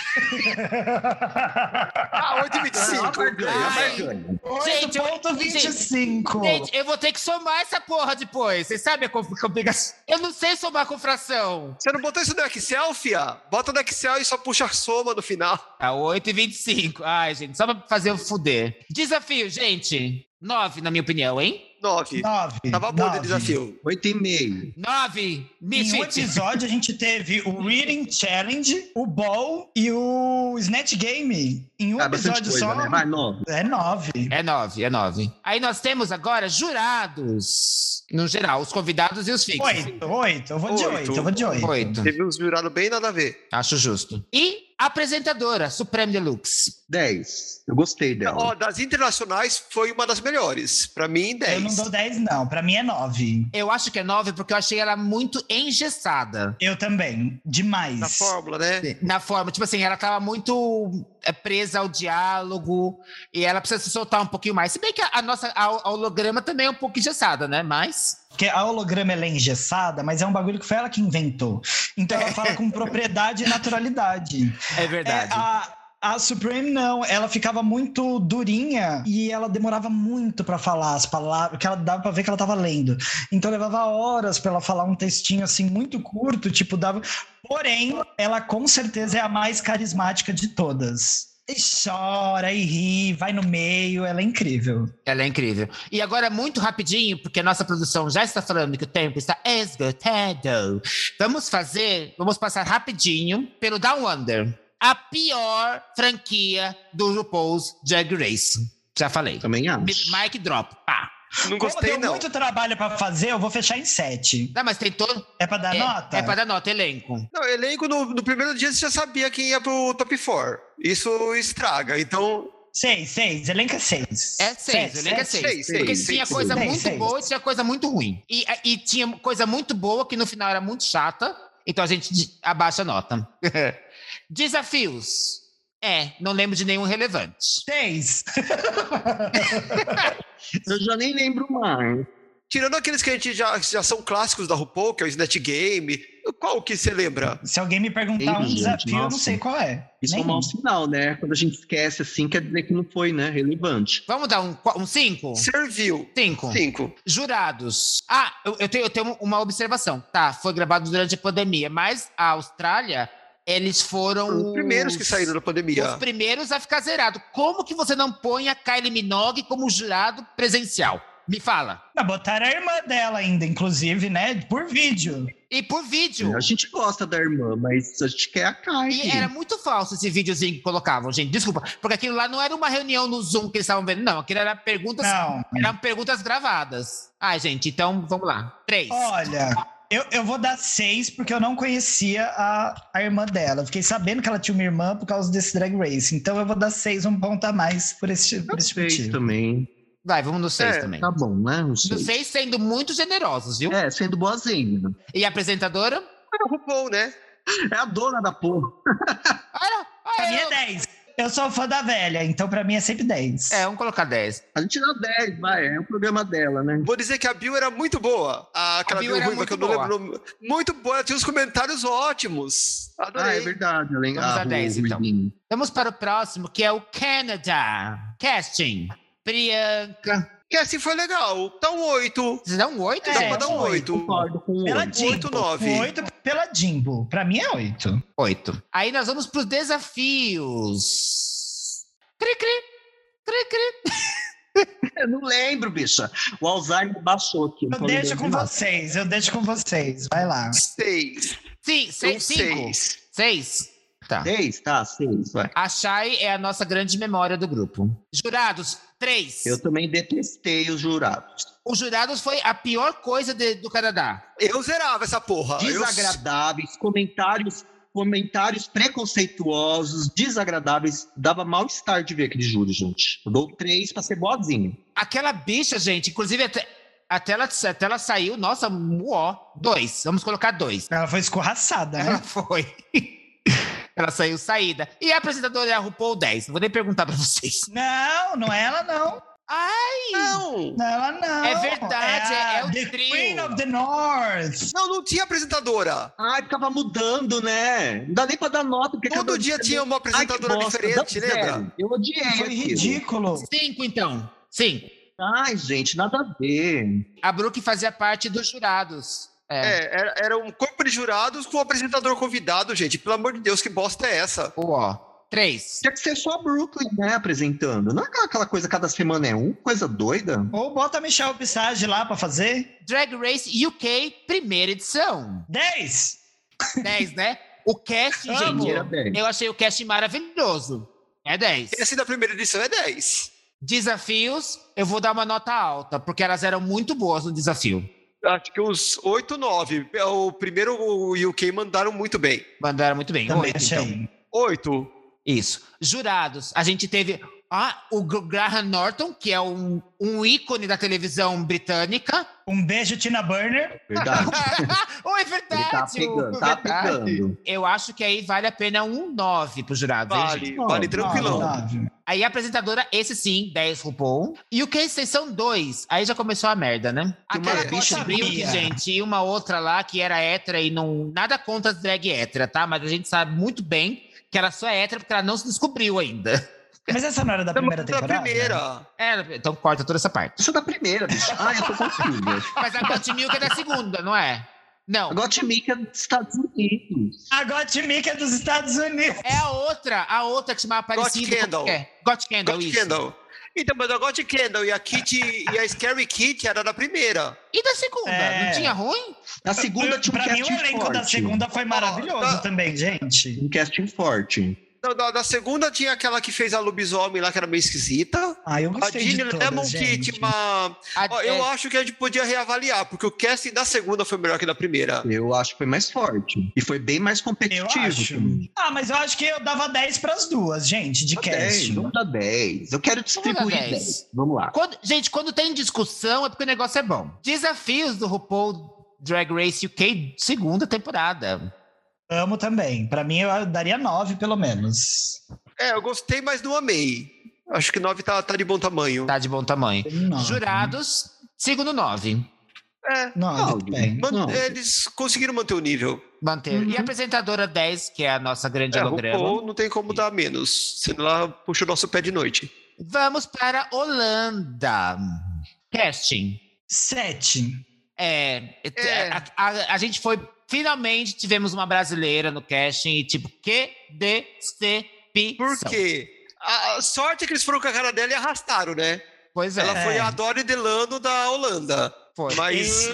Ah, 8 e 25. Ai. barganha. Gente, eu- 8,25. Gente, eu vou ter que somar essa porra depois. Vocês sabem a compl- complicação? Eu não sei somar com fração. Você não botou isso no Excel, fia? Bota no Excel e só puxa a soma no final. Tá, 8 e 25. Ai, gente, só pra fazer eu fuder. Desafio, gente. 9, na minha opinião, hein? 9. 9. Tava bom de desafio. Oito e meio. 9. Em um episódio, a gente teve o Reading Challenge, o Ball e o Snatch Game. Em um Ah, episódio coisa, só. né? Vai, nove. É 9. É 9, é 9. Aí nós temos agora jurados. No geral, os convidados e os fixos. 8, 8. Eu vou de Oito. 8, eu vou de 8. 8. Teve uns jurados bem nada a ver. Acho justo. E apresentadora, Supreme Deluxe. Dez. Eu gostei dela. Ó, das internacionais foi uma das melhores. Pra mim, 10. Eu não dou 10, não. Pra mim é 9. Eu acho que é 9 porque eu achei ela muito engessada. Eu também. Demais. Na fórmula, né? Na forma, tipo assim, ela tava muito. é presa ao diálogo e ela precisa se soltar um pouquinho mais. Se bem que a, a nossa a, a holograma também é um pouco engessada, né? Mas. Porque a holograma é engessada, mas é um bagulho que foi ela que inventou. Então ela fala com propriedade e naturalidade. É verdade. É, a, a Supreme não, ela ficava muito durinha e ela demorava muito pra falar as palavras, que ela dava pra ver que ela tava lendo. Então levava horas pra ela falar um textinho assim muito curto, tipo dava. Porém, ela com certeza é a mais carismática de todas. E chora e ri, vai no meio, ela é incrível. Ela é incrível. E agora, muito rapidinho, porque a nossa produção já está falando que o tempo está esgotado. Vamos fazer, vamos passar rapidinho pelo Down Under. A pior franquia do RuPaul's Drag Race. Já falei. Também acho. Mic drop. Pá. Não Como gostei, deu não. muito trabalho pra fazer, eu vou fechar em sete. Não, mas tem todo. É pra dar é, nota? É pra dar nota, elenco. Não, elenco no, no primeiro dia você já sabia quem ia pro top 4. Isso estraga. Então, Seis, seis. Elenco é seis. É seis, Sete, o elenco é sete. seis. seis, Porque seis, tinha seis, coisa seis. muito Seis, boa e tinha coisa muito ruim. E, e tinha coisa muito boa que no final era muito chata, então a gente abaixa a nota. Desafios. É, não lembro de nenhum relevante. Seis. Eu já nem lembro mais. tirando aqueles que a gente já, já são clássicos da RuPaul, que é o Snatch Game, qual que você lembra? Se alguém me perguntar um Gente, desafio, eu não nossa. sei qual é. Isso é um mau sinal, né? Quando a gente esquece assim, quer dizer que não foi, né? Relevante. Vamos dar um, um cinco? Serviu. Cinco. Cinco. Jurados. Ah, eu, eu tenho, eu tenho uma observação. Tá, foi gravado durante a pandemia, mas a Austrália, eles foram Os primeiros que saíram da pandemia. Os primeiros a ficar zerado. Como que você não põe a Kylie Minogue como jurado presencial? Me fala. Ah, botaram a irmã dela ainda, inclusive, né? Por vídeo. E por vídeo. A gente gosta da irmã, mas a gente quer a Kylie. E era muito falso esse videozinho que colocavam, gente. Desculpa. Porque aquilo lá não era uma reunião no Zoom que eles estavam vendo. Não, aquilo era perguntas. Não. Eram perguntas gravadas. Ai, gente, então vamos lá. Três. Olha, eu, eu vou dar seis porque eu não conhecia a, a irmã dela. Eu fiquei sabendo que ela tinha uma irmã por causa desse Drag Race. Então eu vou dar seis, um ponto a mais por esse, por esse Fez motivo. também. Vai, vamos no seis É, também. Tá bom, né? Não No sei. seis sendo muito generosos, viu? É, sendo boazinha. E a apresentadora? É o RuPaul, né? É a dona da porra. Olha, Pra mim olha é eu... 10. Eu sou fã da velha, então pra mim é sempre 10. É, vamos colocar 10. A gente dá 10, vai. É o programa dela, né? Vou dizer que a Bill era muito boa. A, aquela Bill Bill, era ruiva, que eu muito não lembro. Muito boa, ela tinha uns comentários ótimos. Adorei. Ah, é verdade. Ela Vamos dar 10, então. Vamos para o próximo, que é o Canada. Casting. Priyanka. Que assim foi legal. Tá um 8. Você dá um 8, É, Dá pra dar um oito. 8. Concordo com o Pela oito. Jimbo. Oito, nove. O Oito pela Jimbo. Pra mim é 8. 8. Aí nós vamos para os desafios. Cri, cri. Cri, cri. Eu não lembro, bicha. O Alzheimer baixou aqui. Eu deixo com nada. vocês, eu deixo com vocês. Vai lá. 6. Sim, seis, cinco. 6. Seis. Tá. Seis, tá, seis, vai. A Shai é a nossa grande memória do grupo. Jurados, três. Eu também detestei os jurados. Os jurados foi a pior coisa de- do Canadá. Eu zerava essa porra. Eu- Desagradáveis, comentários, comentários preconceituosos, desagradáveis. Dava mal-estar de ver aquele júri, gente. Eu dou três pra ser boazinho. Aquela bicha, gente, inclusive até, até, ela, até ela saiu, nossa, uó, dois. Vamos colocar dois. Ela foi escorraçada, Ela né? foi. ela saiu saída. E a apresentadora é a RuPaul 10. Não vou nem perguntar pra vocês. Não, não é ela, não. Ai! Não. Não, ela não. É verdade, a é o The trio. Queen of the North. Não, não tinha apresentadora. Ai, ficava mudando, né? Não dá nem pra dar nota. Porque Todo dia tinha uma Ai, apresentadora bosta, diferente, lembra? Eu odiei Foi aquilo. ridículo. Cinco, então. Cinco. Ai, gente, nada a ver. A Brooke fazia parte dos jurados. É. É, era, era um corpo de jurados com um apresentador convidado, gente. Pelo amor de Deus, que bosta é essa? Uó. Três. Tinha que ser só a Brooklyn, né, apresentando. Não é aquela- coisa cada semana é um, coisa doida. Ou bota a Michelle Pissage lá pra fazer. Drag Race UK, primeira edição. 10. 10, né? O Amo. gente, Era dez. eu achei o casting maravilhoso. É 10. Esse da primeira edição é 10. Desafios, eu vou dar uma nota alta, porque elas eram muito boas no desafio. Acho que uns 8, 9. O primeiro o UK mandaram muito bem. Mandaram muito bem. Também Oito, achei. então. 8. Isso. Jurados, a gente teve. Ah, o Gr- Graham Norton, que é um, um ícone da televisão britânica. Um beijo, Tina Burner. Verdade. oh, é Ele verdade. tá pegando, tá verdade. pegando. Eu acho que aí vale a pena um 9 pro jurado. hein, Vale, gente? vale tranquilão. Nove, nove. Aí a apresentadora, esse sim, 10 RuPaul. E o que vocês são dois. Aí já começou a merda, né? Aquela bicha sabia. gente, e uma outra lá que era hétera e não. Nada contra as drag hétera, tá? Mas a gente sabe muito bem que ela só é hétera porque ela não se descobriu ainda. Mas essa não era da primeira Da temporada? primeira. É, então corta toda essa parte. Isso é da primeira, bicho. Ah, eu tô confusa. Mas a Got Milk é da segunda, não é? Não. A Gottmik é dos Estados Unidos. A Gottmik é dos Estados Unidos. É a outra, a outra que chamava parecido. Kendall. É, Got Kendall, Got isso. Kendall. Então, mas a Got Kendall e a Kitty e a Scary Kitty era da primeira. E da segunda? É. Não tinha ruim? Na segunda tinha um pra mim, o casting elenco forte. da segunda foi maravilhoso tá. também, gente. Um casting forte. Da, da- da segunda tinha aquela que fez a lobisomem lá, que era meio esquisita. Ah, eu A Ginny de Lemon, todas, que gente. tinha uma. A- Ó, eu é, acho que a gente podia reavaliar, porque o casting da segunda foi melhor que da primeira. Eu acho que foi mais forte. E foi bem mais Eu competitivo. Ah, mas eu acho que eu dava 10 pras duas, gente, de Dá cast. 10, vamos dar 10. Eu quero distribuir 10. 10. Vamos lá. Quando- gente, quando tem discussão é porque o negócio é bom. Desafios do RuPaul Drag Race UK, segunda temporada. Amo também. Pra mim, eu daria 9, pelo menos. É, eu gostei, mas não amei. Acho que 9 tá, tá de bom tamanho. Tá de bom tamanho. Nove. Jurados, segundo nove. É. Nove, Não. Eles conseguiram manter o nível. Manter. E a apresentadora 10, que é a nossa grande É, holograma. RuPaul não tem como dar menos. Senão ela puxa o nosso pé de noite. Vamos para Holanda. Casting. 7. É, É. A, a- a gente foi. Finalmente tivemos uma brasileira no casting e, tipo, que decepção. Por quê? A a sorte é que eles foram com a cara dela e arrastaram, né? Pois é. Ela foi É. a Dory Delano da Holanda. foi. Mas. Ei,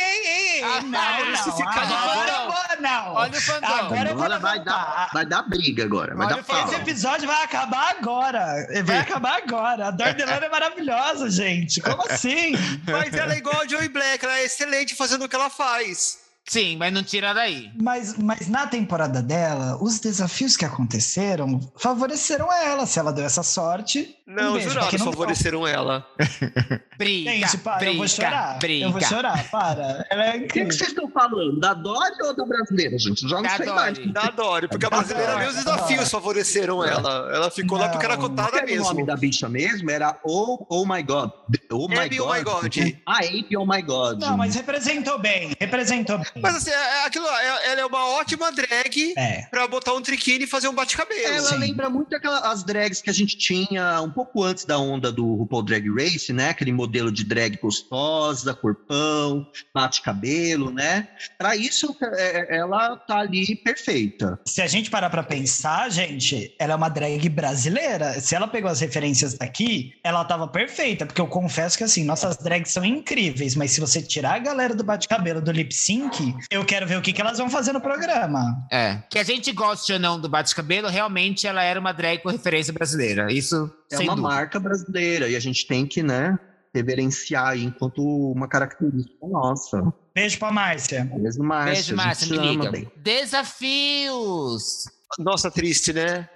ei, ei! Ah, não, não. fica de Agora não. Olha o fandom. Agora eu vou Agora vai dar, vai dar briga agora. Vai Olha dar. Esse episódio vai acabar agora. Vai acabar agora. A Dor Delano é maravilhosa, gente. Como assim? Mas ela é igual a Joey Black, ela é excelente fazendo o que ela faz. Sim, mas não tira daí. Mas, mas na temporada dela, os desafios que aconteceram favoreceram ela. Se ela deu essa sorte. Não, um jurados porque não favoreceram ela. Briga, Gente, para, briga, eu vou chorar. briga. Eu vou chorar, para. Ela é O que, que vocês estão falando? Da Dory ou da brasileira, gente? Eu Já não Da sei Dory. mais. Da Dory, porque a Da brasileira Dory, nem os desafios favoreceram ela. Ela ficou lá porque era Não. cotada era o nome mesmo. da bicha mesmo? Era Oh, oh My God. Oh My Abby, God. Oh My God. Ah, Ape Oh My God. Não, mas representou bem. Representou bem. Mas assim, é- é aquilo, é- ela é uma ótima drag É. pra botar um triquine e fazer um bate-cabelo. Ela Sim. lembra muito aquelas as drags que a gente tinha um pouco antes da onda do RuPaul Drag Race, né? Aquele modelo de drag gostosa, corpão, bate-cabelo, né? Pra isso, é- é- ela tá ali perfeita. Se a gente parar pra pensar, gente, ela é uma drag brasileira. Se ela pegou as referências daqui, ela tava perfeita. Porque eu confesso que, assim, nossas drags são incríveis. Mas se você tirar a galera do bate-cabelo do lip sync, eu quero ver o que, que elas vão fazer no programa. É. Que a gente goste ou não do bate-cabelo, realmente ela era uma drag com referência brasileira. Isso É sem uma dúvida. marca brasileira e a gente tem que, né, reverenciar aí enquanto uma característica nossa. Beijo pra Márcia. Mesmo Márcia, Beijo, a Márcia, me liga. bem. Desafios. Nossa, triste, né?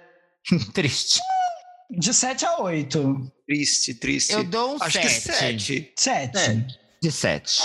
Triste. De 7 a 8. Triste, triste. Eu dou um Acho que 7. sete. 7. É. De 7.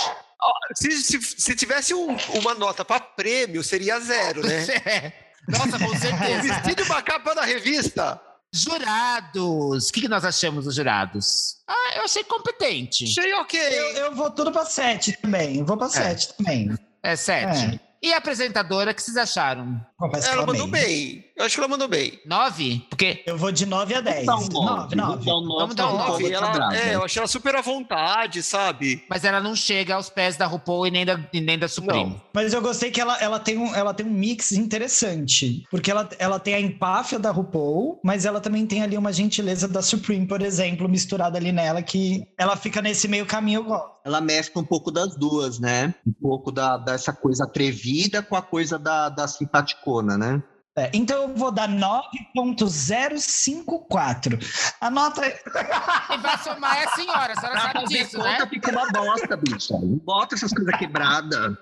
Se, se, se tivesse um- uma nota pra prêmio, seria zero, né? Nossa, com certeza. Vestido uma capa da revista. Jurados. O que, que nós achamos dos jurados? Ah, eu achei competente. Achei ok. Eu, eu vou tudo pra 7 também. Vou pra 7 também. É 7. E a apresentadora, o que vocês acharam? Ela mandou bem. Eu acho que ela mandou bem. 9? Porque. Eu vou de 9 a 10. Dá um nove, 9, vou 9. dar um nove Vamos dar um nove, Ela, é, eu achei ela super à vontade, sabe? Mas ela não chega aos pés da RuPaul e nem da, e nem da Supreme. Não. Mas eu gostei que ela, ela, tem um, ela tem um mix interessante. Porque ela, ela tem a empáfia da RuPaul, mas ela também tem ali uma gentileza da Supreme, por exemplo, misturada ali nela, que ela fica nesse meio caminho. eu gosto. Ela mescla um pouco das duas, né? Um pouco da, dessa coisa atrevida com a coisa da, da simpaticona, né? É, então eu vou dar 9.054. A nota. E vai somar é a senhora, a senhora Pra sabe disso, conta né? fica uma bosta, bicha. Não bota essas coisas quebradas.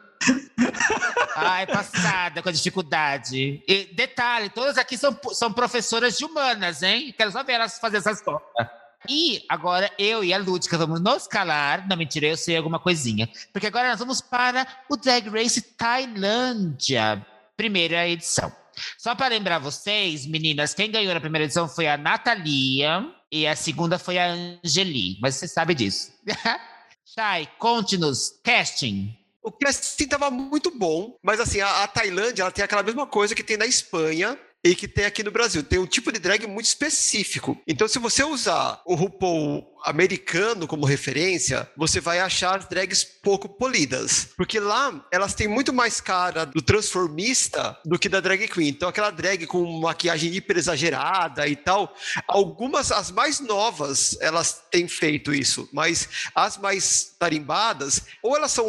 Ai, passada com a dificuldade. E detalhe, todas aqui são, são professoras de humanas, hein? Quero só ver elas fazer essas contas. E agora eu e a Lúdica vamos nos calar. Não, mentira, eu sei alguma coisinha. Porque agora nós vamos para o Drag Race Tailândia, primeira edição. Só para lembrar vocês, meninas, quem ganhou na primeira edição foi a Natalia e a segunda foi a Angeli. Mas você sabe disso. Shai, conte-nos. Casting. O casting estava muito bom, mas assim, a, a Tailândia ela tem aquela mesma coisa que tem na Espanha, e que tem aqui no Brasil. Tem um tipo de drag muito específico. Então, se você usar o RuPaul americano como referência, você vai achar drags pouco polidas. Porque lá elas têm muito mais cara do transformista do que da drag queen. Então, aquela drag com maquiagem hiper exagerada e tal, algumas, as mais novas, elas têm feito isso. Mas as mais tarimbadas, ou elas são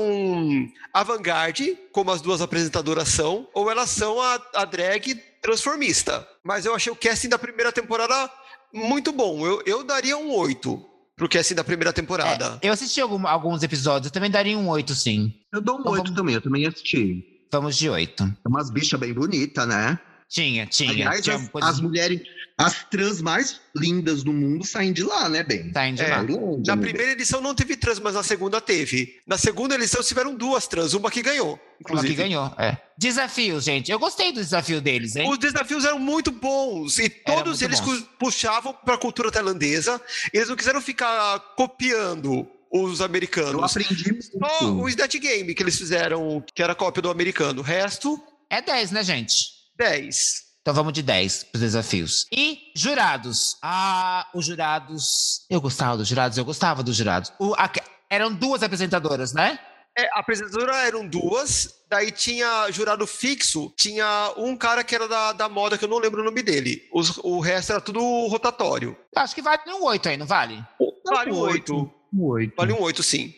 avant-garde, como as duas apresentadoras são, ou elas são a, a drag transformista. Mas eu achei o casting da primeira temporada muito bom. Eu, eu daria um 8 pro casting da primeira temporada. É, eu assisti algum, alguns episódios, eu também daria um 8, sim. Eu dou um então, 8 vamos... também, eu também assisti. Vamos de 8. É umas bichas bem bonitas, né? Tinha, tinha. Aliás, tinha as, as mulheres, as trans mais lindas do mundo saem de lá, né, bem? Saem de é, lá. na primeira edição não teve trans, mas na segunda teve. Na segunda edição tiveram duas trans, uma que ganhou. Inclusive. Uma que ganhou, é. Desafios, gente. Eu gostei do desafio deles, hein? Os desafios eram muito bons e todos eles bons. puxavam para a cultura tailandesa. Eles não quiseram ficar copiando os americanos. Eu aprendi Só o Snatch Game que eles fizeram, que era cópia do americano. O resto. É 10, né, gente? 10. Então vamos de 10 para os desafios. E jurados. Ah, os jurados. Eu gostava dos jurados, eu gostava dos jurados. O, a, eram duas apresentadoras, né? É, a apresentadora eram duas, daí tinha jurado fixo, tinha um cara que era da, da moda, que eu não lembro o nome dele. Os, o resto era tudo rotatório. Acho que vale um 8 aí, não vale? Vale um 8. Um 8. Vale um 8, sim.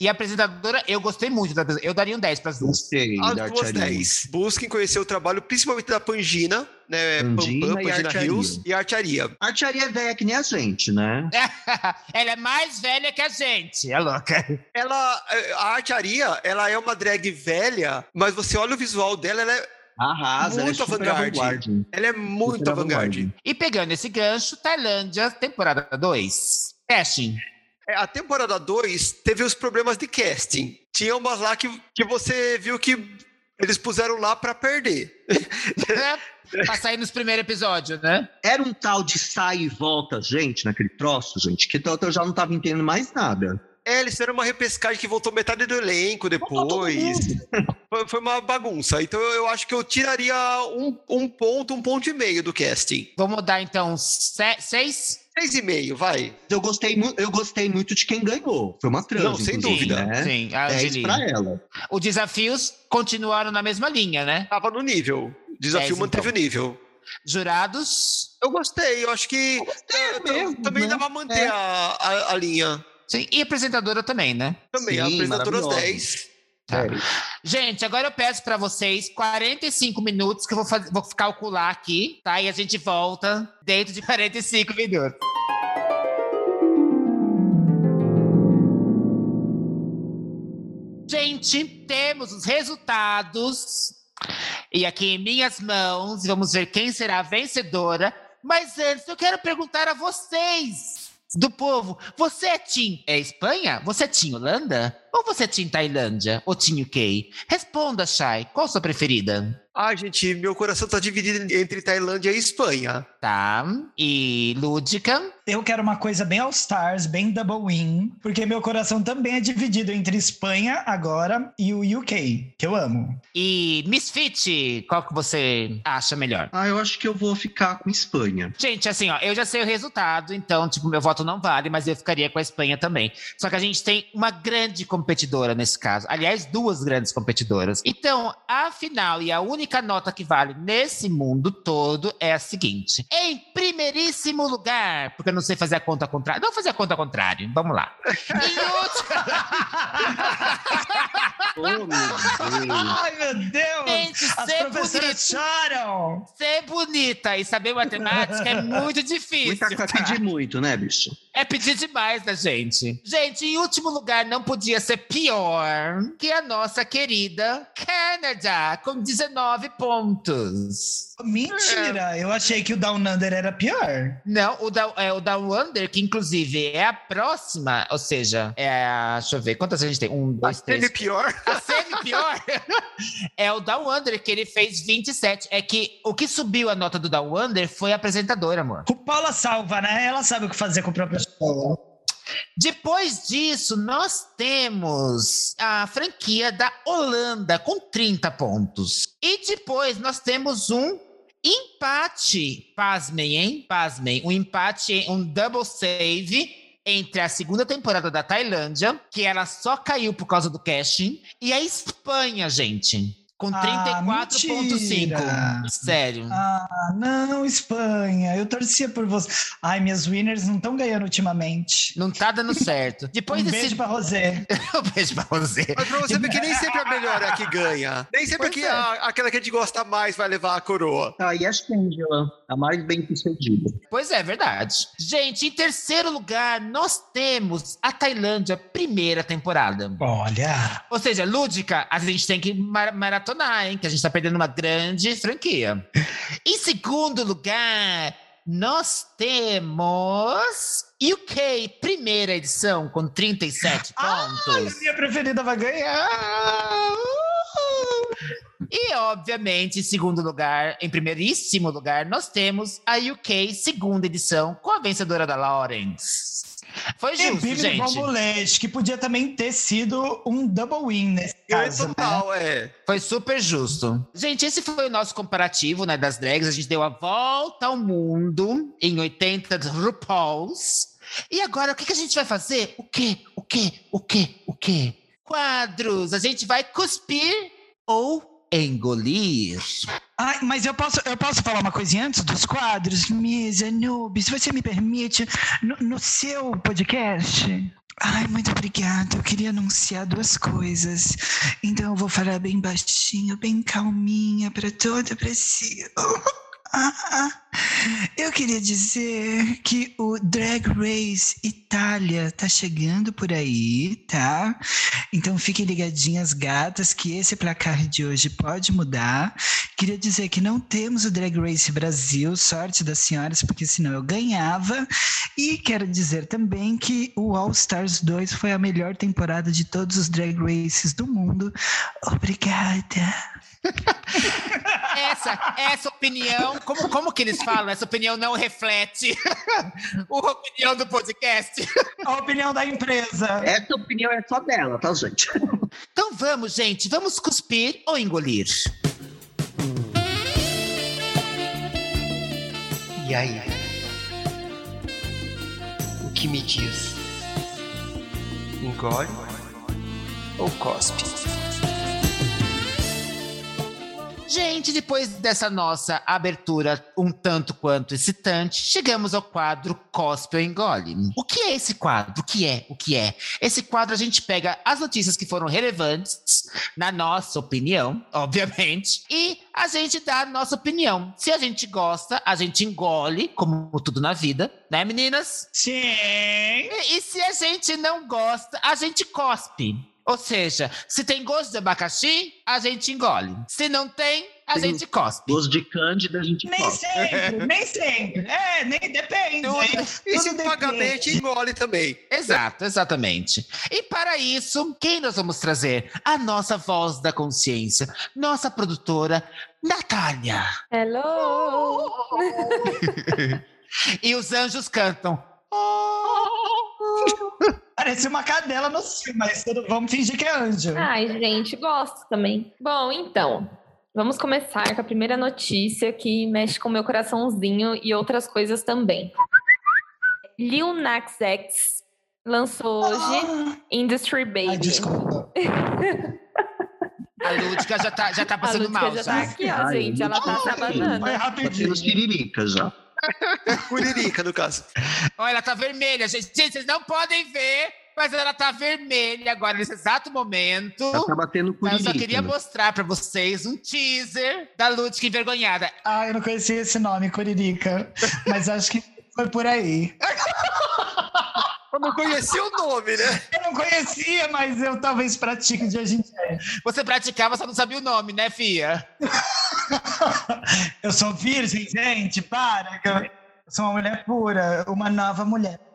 E a apresentadora, eu gostei muito da Eu daria um 10 para as duas. Gostei. As duas 10. Busquem conhecer o trabalho, principalmente da Pangina, né? Pangina, Pam, Pam, Pangina e Hills e Artearia. Artearia é velha que nem a gente, né? ela é mais velha que a gente, é louca. Ela, a Artearia, ela é uma drag velha, mas você olha o visual dela, ela é Arrasa, muito ela é avant-garde. Ela é muito avant-garde. E pegando esse gancho, Tailândia, temporada 2. Casting. É, a temporada 2 teve os problemas de casting. Tinha umas lá que, que você viu que eles puseram lá para perder. É, pra sair nos primeiros episódios, né? Era um tal de sai e volta, gente, naquele troço, gente, que eu já não tava entendendo mais nada. É, eles fizeram uma repescagem que voltou metade do elenco depois. Foi, foi, uma bagunça. Então eu acho que eu tiraria um, um ponto, um ponto e meio do casting. Vamos dar então seis? Seis e meio, vai. Eu gostei, eu gostei muito de quem ganhou. Foi uma trans, Não, sem dúvida. Né? Sim, a 10 pra ela. Os desafios continuaram na mesma linha, né? Tava no nível. O desafio 10, manteve então. o nível. Jurados? Eu gostei, eu acho que eu gostei mesmo, também né? dava manter é. a, a, a, linha. Sim, e apresentadora também, né? Também, Sim, apresentadora 10. Tá. É. Gente, agora eu peço para vocês 45 minutos que eu vou, fazer, vou calcular aqui, tá? E a gente volta dentro de 45 minutos. Gente, temos os resultados. E aqui em minhas mãos, vamos ver quem será a vencedora. Mas antes, eu quero perguntar a vocês do povo: você é Tim é Espanha? Você é Tim Holanda? Ou você é Tim Tailândia? Ou Tim UK? Responda, Shai. Qual a sua preferida? Ah, gente, meu coração tá dividido entre Tailândia e Espanha. Tá. E Lúdica? Eu quero uma coisa bem All Stars, bem Double Win, porque meu coração também é dividido entre Espanha agora e o UK, que eu amo. E Misfit, qual que você acha melhor? Ah, eu acho que eu vou ficar com Espanha. Gente, assim, ó, eu já sei o resultado, então, tipo, meu voto não vale, mas eu ficaria com a Espanha também. Só que a gente tem uma grande competidora nesse caso. Aliás, duas grandes competidoras. Então, a final e a única nota que vale nesse mundo todo é a seguinte: em primeiríssimo lugar, porque eu não sei fazer a conta contrária. Não fazer a conta contrária, vamos lá. em último. Oh. Ai, meu Deus! Gente, As ser professoras choram! Ser bonita e saber matemática é muito difícil. Muita pedir muito, né, bicho? É pedir demais da gente. Gente, em último lugar, não podia ser pior que a nossa querida Canadá, com 19 pontos. Mentira! Eu achei que o Down Under era pior. Não, o da, é, o Down Under, que inclusive é a próxima, ou seja, é a, deixa eu ver, quantas a gente tem? Um, dois, três. Teve pior. A semi pior é o Down Under, que ele fez 27. É que o que subiu a nota do Down Under foi a apresentadora, amor. O Paula salva, né? Ela sabe o que fazer com o próprio show. Depois disso, nós temos a franquia da Holanda com 30 pontos. E depois nós temos um empate. Pasmem, hein? Pasmem. Um empate, um double save entre a segunda temporada da Tailândia, que ela só caiu por causa do casting, e a Espanha, gente. Com Ah, 34,5. mentira. Sério. Ah, não, Espanha. Eu torcia por você. Ai, minhas winners não estão ganhando ultimamente. Não tá dando certo. Depois um desse. beijo pra Rosé. um beijo pra você. Mas pra você ver que nem sempre a melhor é a que ganha. Nem sempre Pois que é. a- aquela que a gente gosta mais vai levar a coroa. Tá, e a Shangela, a mais bem sucedida. Pois é, verdade. Gente, em terceiro lugar, nós temos a Tailândia, primeira temporada. Olha. Ou seja, Lúdica, a gente tem que mar- maratonar, hein? Que a gente tá perdendo uma grande franquia. em segundo lugar, nós temos UK, primeira edição, com 37 Ai, pontos. a minha preferida vai ganhar. E, obviamente, em segundo lugar, em primeiríssimo lugar, nós temos a UK, segunda edição, com a vencedora da Lawrence. Foi E justo, gente. Que podia também ter sido um double win nesse É caso, né? total, é. Foi super justo. Gente, esse foi o nosso comparativo né, das drags. A gente deu a volta ao mundo em 80 RuPaul's. E agora, o que, que a gente vai fazer? O quê? O quê? O quê? O quê? Quadros. A gente vai cuspir ou engolir. Ai, mas eu posso, eu posso falar uma coisinha antes dos quadros? Misa, Noob, se você me permite, no, no seu podcast. Ai, muito obrigada. Eu queria anunciar duas coisas. Então eu vou falar bem baixinho, bem calminha para Brasil. Ah, eu queria dizer que o Drag Race Itália tá chegando por aí, tá? Então fiquem ligadinhas, gatas, que esse placar de hoje pode mudar. Queria dizer que não temos o Drag Race Brasil, sorte das senhoras, porque senão eu ganhava. E quero dizer também que o All Stars 2 foi a melhor temporada de todos os Drag Races do mundo. Obrigada. Essa, essa opinião, como, como que eles falam? Essa opinião não reflete a opinião do podcast. A opinião da empresa. Essa opinião é só dela, tá, gente? Então vamos, gente, vamos cuspir ou engolir? E aí? O que me diz? Engole ou cospe? Gente, depois dessa nossa abertura um tanto quanto excitante, chegamos ao quadro Cospe ou Engole. O que é esse quadro? O que é? O que é? Esse quadro a gente pega as notícias que foram relevantes, na nossa opinião, obviamente, e a gente dá a nossa opinião. Se a gente gosta, a gente engole, como tudo na vida, né, meninas? Sim. E, e se a gente não gosta, a gente cospe. Ou seja, se tem gosto de abacaxi, a gente engole. Se não tem, a Tem gente cospe. Gosto de Cândida a gente Nem fala. sempre, nem sempre. É, nem depende. Tudo- hein? E se mente, engole também. Exato, exatamente. E para isso, quem nós vamos trazer? A nossa voz da consciência, nossa produtora, Natália. Hello! E os anjos cantam. Parece uma cadela no filme, mas tudo, vamos fingir que é anjo. Ai, gente, gosto também. Bom, então, vamos começar com a primeira notícia que mexe com o meu coraçãozinho e outras coisas também. Lil Nas X lançou hoje Ah, Industry Baby. Ai, desculpa. A Lúdica já tá, já tá A passando Lúdica mal. já Já. tá aqui, ó, Ai, gente. Ela tá abanando. Tá rapidinho. tiririca já. Curirica, no caso. Olha, ela tá vermelha, gente. Gente, vocês não podem ver, mas ela tá vermelha agora, nesse exato momento. Ela tá batendo Mas eu só queria mostrar pra vocês um teaser da Ludwig envergonhada. Ah, eu não conhecia esse nome, Curirica. Mas acho que foi por aí. Eu não conhecia o nome, né? Eu não conhecia, mas eu talvez pratique de hoje em dia. Você praticava, só não sabia o nome, né, Fia? Eu sou virgem, gente, para. Eu sou uma mulher pura, uma nova mulher.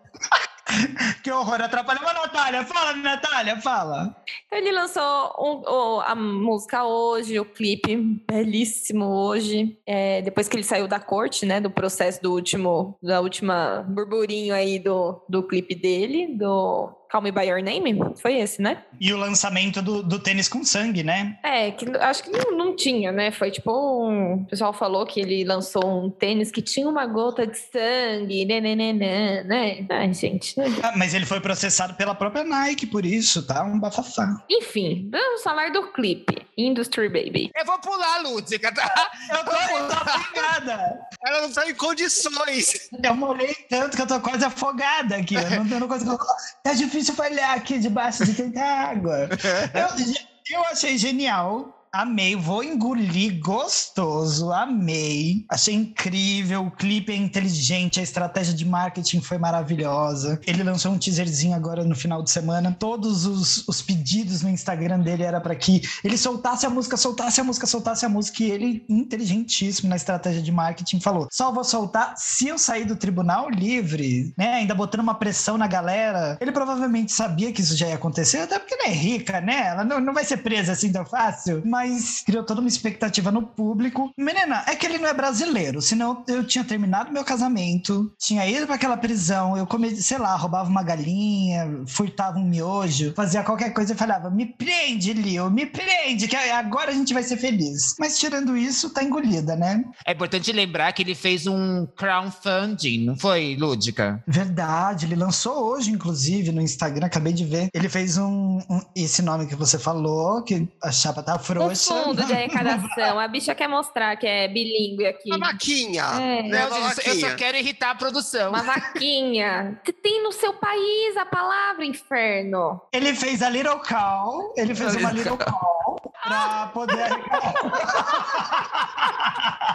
Que horror, atrapalhou a Natália. Fala, Natália, fala. Então ele lançou um- a música hoje, o clipe belíssimo hoje. É, depois que ele saiu da corte, né? Do processo do último, da última burburinho aí do, do clipe dele, do Call Me By Your Name. Foi esse, né? E o lançamento do, do tênis com sangue, né? É, que acho que não, não tinha, né? Foi tipo um. O pessoal falou que ele lançou um tênis que tinha uma gota de sangue, né? né? Ai, gente. né? Ah, mas ele foi processado pela própria Nike por isso, tá? Um bafafá. Enfim, vamos falar do clipe. Industry Baby. Eu vou pular, Ludwig, tá? Eu tô, eu tô afogada. Ela não tá em condições. Eu molhei tanto que eu tô quase afogada aqui. Eu não, eu não consigo. Tá difícil falhar aqui debaixo de tanta água. Eu, eu achei genial. Amei, vou engolir gostoso, amei. Achei incrível, o clipe é inteligente, a estratégia de marketing foi maravilhosa. Ele lançou um teaserzinho agora no final de semana. Todos os, os pedidos no Instagram dele era para que ele soltasse a música, soltasse a música, soltasse a música. E ele, inteligentíssimo na estratégia de marketing, falou: só vou soltar se eu sair do tribunal livre, né? Ainda botando uma pressão na galera. Ele provavelmente sabia que isso já ia acontecer, até porque ela é rica, né? Ela não, não vai ser presa assim tão fácil. Mas criou toda uma expectativa no público. Menina, é que ele não é brasileiro, senão eu tinha terminado meu casamento, tinha ido para aquela prisão, eu comia, sei lá, roubava uma galinha, furtava um miojo, fazia qualquer coisa e falava: me prende, Leo, me prende, que agora a gente vai ser feliz. Mas tirando isso, tá engolida, né? É importante lembrar que ele fez um crowdfunding, não foi, Lúdica? Verdade, ele lançou hoje, inclusive, no Instagram, acabei de ver. Ele fez um, um- esse nome que você falou, que a chapa tá frouxa. Fundo de arrecadação. A bicha quer mostrar que é bilíngue aqui. Uma vaquinha. É. Né, uma gente, eu vaquinha. só quero irritar a produção. Uma vaquinha. Tem no seu país a palavra inferno. Ele fez a Little Call, ele fez uma Little Call pra poder arrecadar.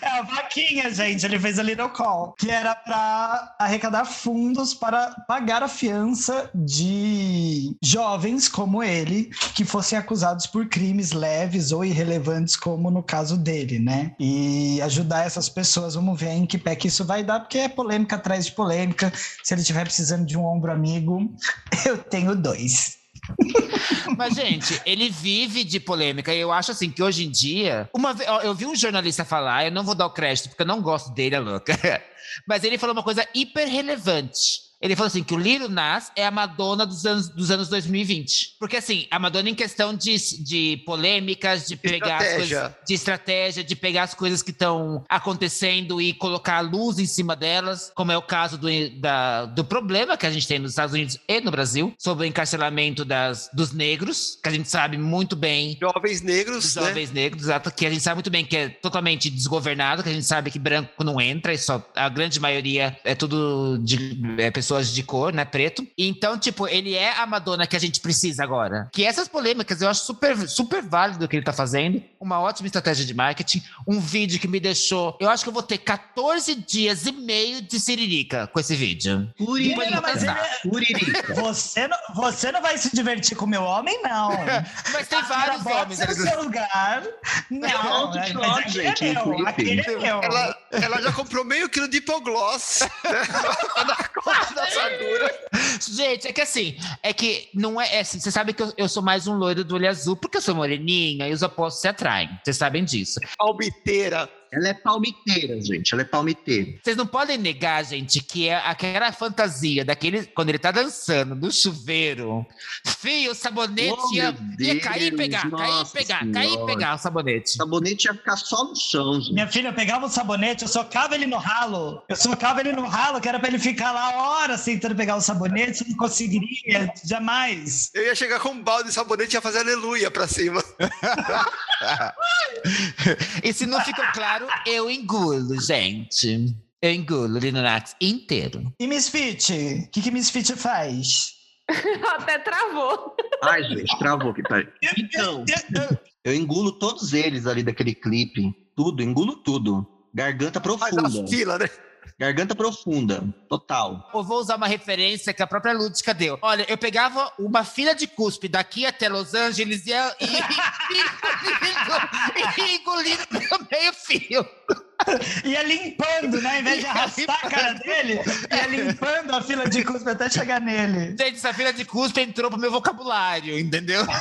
É a vaquinha, gente. Ele fez a Little Call, que era pra arrecadar fundos para pagar a fiança de jovens como ele, que fossem acusados por crimes leves ou irrelevantes, como no caso dele, né? E ajudar essas pessoas. Vamos ver em que pé que isso vai dar, porque é polêmica atrás de polêmica. Se ele estiver precisando de um ombro amigo, eu tenho dois. Mas, gente, ele vive de polêmica. E eu acho assim que hoje em dia. Uma vez, eu vi um jornalista falar, eu não vou dar o crédito, porque eu não gosto dele, é louca. Mas ele falou uma coisa hiper relevante. Ele falou assim: que o Lil Nas é a Madonna dos anos, dos anos 2020. Porque, assim, a Madonna em questão de, de polêmicas, de pegar as Estratégia. coisas, de estratégia, de pegar as coisas que estão acontecendo e colocar a luz em cima delas, como é o caso do, da- do problema que a gente tem nos Estados Unidos e no Brasil, sobre o encarceramento das, dos negros, que a gente sabe muito bem. Jovens negros, né? jovens negros, exato, que a gente sabe muito bem que é totalmente desgovernado, que a gente sabe que branco não entra, e só a grande maioria é tudo de é, pessoas de cor, né, preto. Então, tipo, ele é a Madonna que a gente precisa agora. Que essas polêmicas eu acho super, super válido o que ele tá fazendo, uma ótima estratégia de marketing, um vídeo que me deixou, eu acho que eu vou ter 14 dias e meio de siririca com esse vídeo. Menina, mas ele é- Uririca. Você não, você não vai se divertir com meu homem, não. Mas tem vários homens. no seu lugar. Não, outro mas shot, aquele gente, é no meu. Aquele é meu. Ela, ela já comprou meio quilo de hipogloss né? Gente, é que assim, é que não é, é assim, você sabe que eu, eu sou mais um loiro do olho azul porque eu sou moreninha e os opostos se atraem. Vocês sabem disso. Palmiteira. Ela é palmiteira, gente. Ela é palmiteira. Vocês não podem negar, gente, que é aquela fantasia daquele quando ele tá dançando no chuveiro, fio, o sabonete Oh, ia, ia cair e pegar, cair e pegar, cair e senhora. pegar o sabonete. O sabonete ia ficar só no chão, gente. Minha filha, eu pegava o sabonete, eu socava ele no ralo. Eu socava ele no ralo, que era pra ele ficar lá horas tentando pegar o sabonete, eu não conseguiria, jamais. Eu ia chegar com um balde de sabonete e ia fazer aleluia pra cima. E se não ficou claro, eu engulo, gente. Eu engulo Lil Nas inteiro. E Misfit? O que, que Misfit faz? Até travou. Ai, gente, travou aqui, peraí. Então, eu engulo todos eles ali daquele clipe. Tudo, engulo tudo. Garganta Faz profunda. a fila, né? Garganta profunda, total. Eu vou usar uma referência que a própria Lúdica deu. Olha, eu pegava uma fila de cuspe daqui até Los Angeles e ia e- e- e engolindo pelo meio fio. Ia limpando, né? Ao invés de arrastar a cara dele, ia limpando a fila de cuspe até chegar nele. Gente, essa fila de cuspe entrou pro meu vocabulário, entendeu?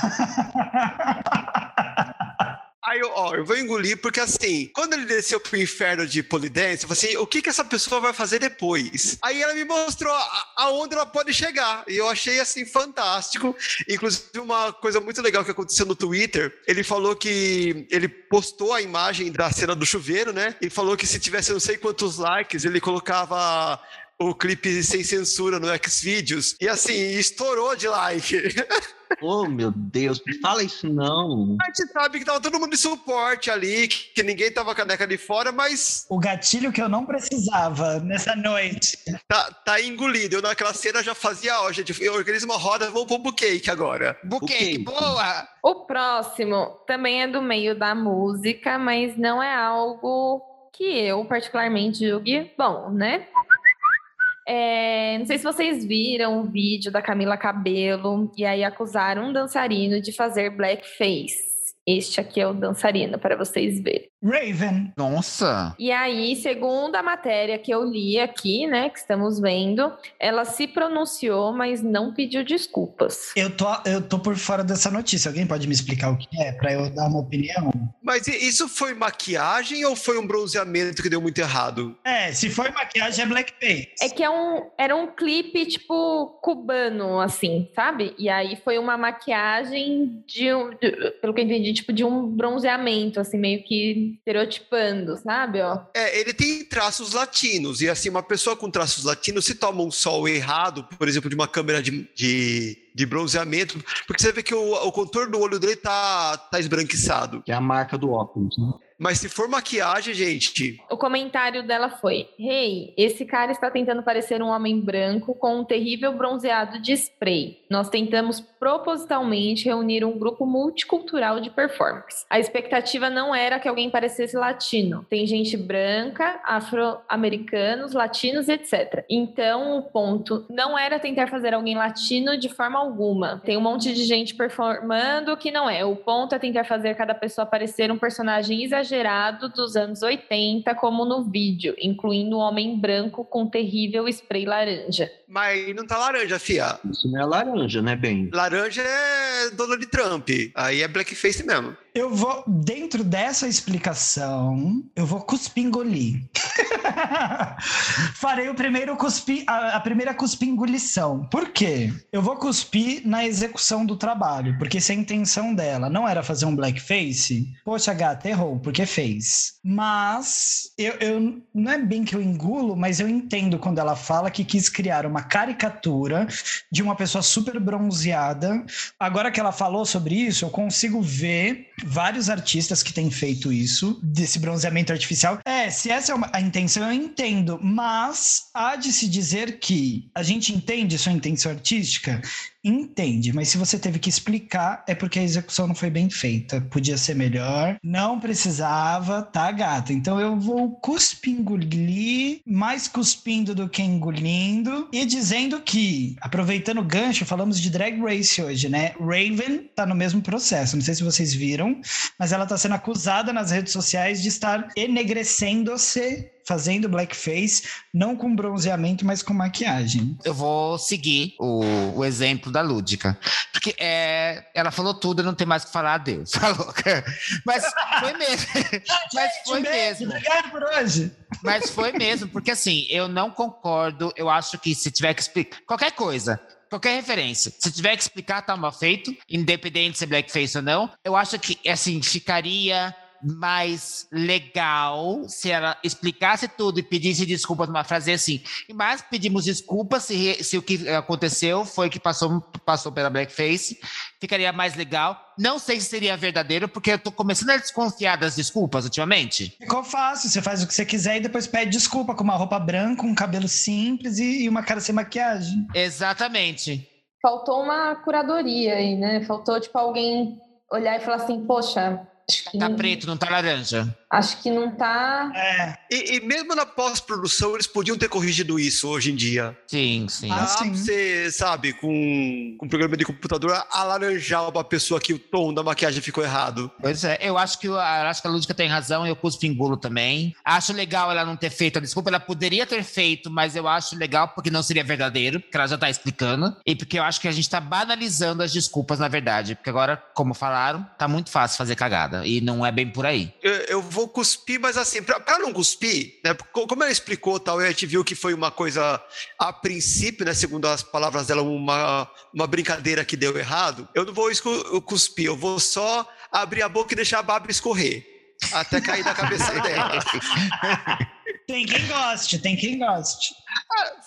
Aí eu, ó, eu vou engolir porque assim, quando ele desceu pro inferno de polidense, eu falei assim, o que que essa pessoa vai fazer depois? Aí ela me mostrou aonde ela pode chegar. E eu achei assim fantástico. Inclusive uma coisa muito legal que aconteceu no Twitter, ele falou que ele postou a imagem da cena do chuveiro, né? E falou que se tivesse não sei quantos likes, ele colocava o clipe sem censura no Xvideos. E assim, estourou de like. Oh, meu Deus, fala isso não. A gente sabe que tava todo mundo de suporte ali, que, que ninguém tava com a caneca de fora, mas O gatilho que eu não precisava nessa noite. tá, tá engolido. Eu naquela cena já fazia, ó, gente, eu organizo uma roda, vamos pro bucake agora. Buquê, Ok. boa! O próximo também é do meio da música, mas não é algo que eu particularmente julgue bom, né? É, não sei se vocês viram o vídeo da Camila Cabelo e aí acusaram um dançarino de fazer blackface. Este aqui é o dançarino, para vocês verem. Raven. Nossa! E aí, segundo a matéria que eu li aqui, né, que estamos vendo, ela se pronunciou, mas não pediu desculpas. Eu tô, eu tô por fora dessa notícia. Alguém pode me explicar o que é, pra eu dar uma opinião? Mas isso foi maquiagem ou foi um bronzeamento que deu muito errado? É, se for maquiagem, é blackface. É que é um, era um clipe, tipo, cubano, assim, sabe? E aí foi uma maquiagem de, um, de- pelo que eu entendi, tipo, de um bronzeamento, assim, meio que estereotipando, sabe? Ó. É, ele tem traços latinos, e assim, uma pessoa com traços latinos, se toma um sol errado, por exemplo, de uma câmera de, de, de bronzeamento, porque você vê que o, o contorno do olho dele tá, tá esbranquiçado. Que é a marca do óculos, né? Mas se for maquiagem, gente, O comentário dela foi: Hey, esse cara está tentando parecer um homem branco com um terrível bronzeado de spray. Nós tentamos propositalmente reunir um grupo multicultural de performers. A expectativa não era que alguém parecesse latino. Tem gente branca, afro-americanos, latinos, etc. Então, o ponto não era tentar fazer alguém latino de forma alguma. Tem um monte de gente performando que não é. O ponto é tentar fazer cada pessoa parecer um personagem exagerado dos anos 80, como no vídeo, incluindo um homem branco com terrível spray laranja. mas não tá laranja, fia. Isso não é laranja, né, bem? Laranja é Donald Trump, aí é blackface mesmo. Eu vou, dentro dessa explicação, eu vou cuspir engolir. Farei o primeiro cuspi, a, a primeira cuspingolição. Por quê? Eu vou cuspir na execução do trabalho, porque se a intenção dela não era fazer um blackface, poxa, gata, errou, porque fez. Mas eu, eu não é bem que eu engulo, mas eu entendo quando ela fala que quis criar uma caricatura de uma pessoa super bronzeada. Agora que ela falou sobre isso, eu consigo ver vários artistas que têm feito isso, desse bronzeamento artificial. É, se essa é uma- a intenção, eu entendo, mas há de se dizer que a gente entende sua intenção artística? Entende, mas se você teve que explicar, é porque a execução não foi bem feita. Podia ser melhor, não precisava, tá, gata? Então eu vou cuspingolir, mais cuspindo do que engolindo, e dizendo que, aproveitando o gancho, falamos de Drag Race hoje, né? Raven tá no mesmo processo, não sei se vocês viram, mas ela tá sendo acusada nas redes sociais de estar enegrecendo-se, fazendo blackface, não com bronzeamento, mas com maquiagem. Eu vou seguir o, o exemplo da Lúdica. Porque é, ela falou tudo, não tem mais o que falar, adeus. Falou. Mas foi mesmo. Mas foi mesmo. Obrigado por hoje. Mas foi mesmo, porque assim, eu não concordo. Eu acho que se tiver que explicar qualquer coisa, qualquer referência, se tiver que explicar, tá mal feito, independente se é blackface ou não. Eu acho que, assim, ficaria mais legal se ela explicasse tudo e pedisse desculpas numa frase assim. Mas pedimos desculpas se, se o que aconteceu foi que passou, passou pela blackface. Ficaria mais legal. Não sei se seria verdadeiro, porque eu tô começando a desconfiar das desculpas ultimamente. Ficou fácil, você faz o que você quiser e depois pede desculpa com uma roupa branca, um cabelo simples e, e uma cara sem maquiagem. Exatamente. Faltou uma curadoria aí, né? Faltou, tipo, alguém olhar e falar assim, poxa, Tá não, preto, não tá laranja. Acho que não tá. É, E, e mesmo na pós-produção, eles podiam ter corrigido isso hoje em dia. Sim, sim. Ah, sim. você, sabe, com, com um programa de computador, alaranjar uma pessoa que o tom da maquiagem ficou errado. Pois é, eu acho que, a- acho que a Lúdica tem razão, eu cuspo engulo também. Acho legal ela não ter feito a desculpa, ela poderia ter feito, mas eu acho legal porque não seria verdadeiro, porque ela já tá explicando. E porque eu acho que a gente tá banalizando as desculpas, na verdade. Porque agora, como falaram, tá muito fácil fazer cagada. E não é bem por aí. Eu, eu vou cuspir, mas assim, pra não cuspir, né? co- Como ela explicou tal, a gente viu que foi uma coisa, a princípio, né? Segundo as palavras dela, uma, uma brincadeira que deu errado. Eu não vou cuspir, eu vou só abrir a boca e deixar a baba escorrer. Até cair da cabeça dela. tem quem goste, tem quem goste.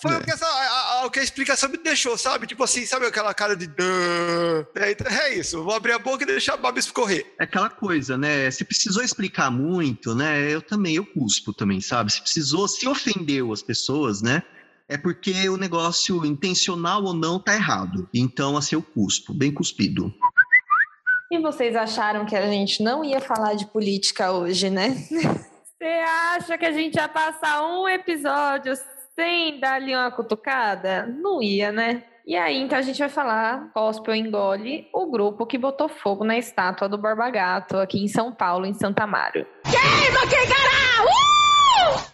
Foi o que, essa, a, a- o que a explicação me deixou, sabe? Tipo assim, sabe aquela cara de. É, então, é isso, vou abrir a boca e deixar a baba escorrer. É aquela coisa, né? Se precisou explicar muito, né? Eu também, eu cuspo também, sabe? Se precisou, se ofendeu as pessoas, né? É porque o negócio, intencional ou não, tá errado. Então, assim, eu cuspo, bem cuspido. E vocês acharam que a gente não ia falar de política hoje, né? Você acha que a gente ia passar um episódio sem dar ali uma cutucada? Não ia, né? E aí, então a gente vai falar Gospel Engole, o grupo que botou fogo na estátua do Borba Gato aqui em São Paulo, em Santa Amaro.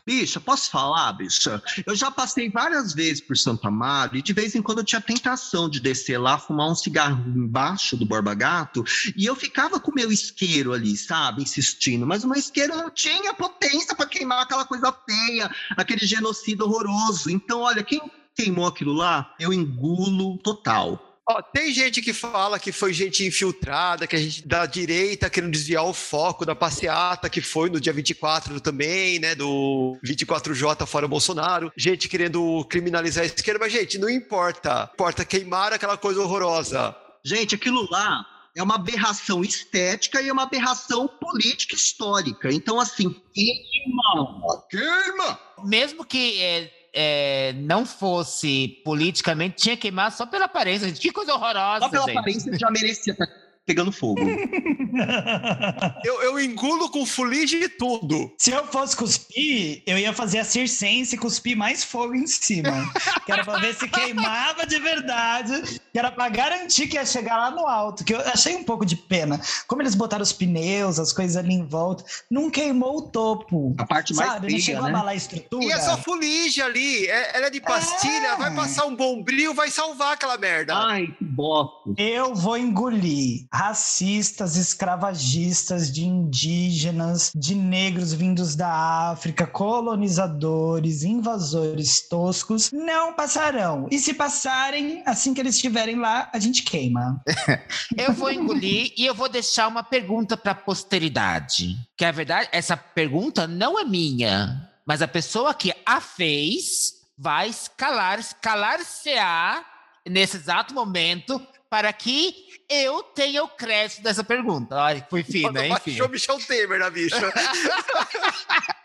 Bicha, posso falar, bicha? Eu já passei várias vezes por Santo Amaro e de vez em quando eu tinha tentação de descer lá, fumar um cigarro embaixo do Borba Gato e eu ficava com o meu isqueiro ali, sabe? Insistindo, mas o meu isqueiro não tinha potência para queimar aquela coisa feia, aquele genocídio horroroso. Então, olha, quem queimou aquilo lá, eu engulo total. Ó, tem gente que fala que foi gente infiltrada, que a gente da direita querendo desviar o foco da passeata que foi no dia 24 também, né? Do 24J fora Bolsonaro. Gente querendo criminalizar a esquerda, mas, gente, não importa. Importa queimar aquela coisa horrorosa. Gente, aquilo lá é uma aberração estética e é uma aberração política histórica. Então, assim, queima! Queima! Mesmo que é, é, não fosse politicamente, tinha que queimar só pela aparência. Que coisa horrorosa, Só pela gente. aparência já merecia estar pegando fogo. Eu, eu engulo com fuligem e tudo. Se eu fosse cuspir, eu ia fazer a circense e cuspir mais fogo em cima. que era pra ver se queimava de verdade. Que era pra garantir que ia chegar lá no alto. Que eu achei um pouco de pena. Como eles botaram os pneus, as coisas ali em volta, não queimou o topo. A parte mais Sabe? Não feia, chegou né? a abalar a estrutura. E essa fuligem ali, é- ela é de pastilha, É. vai passar um bombril, vai salvar aquela merda. Ai, que bosta. Eu vou engolir racistas, escravagistas, de indígenas, de negros vindos da África, colonizadores, invasores toscos, não passarão. E se passarem, assim que eles estiverem lá, a gente queima. Eu vou engolir e eu vou deixar uma pergunta para a posteridade. Que a verdade, essa pergunta não é minha, mas a pessoa que a fez vai calar, calar-se-á nesse exato momento para que eu tenha o crédito dessa pergunta. Olha, fui fina, enfim. Baixou Michel Temer na bicha.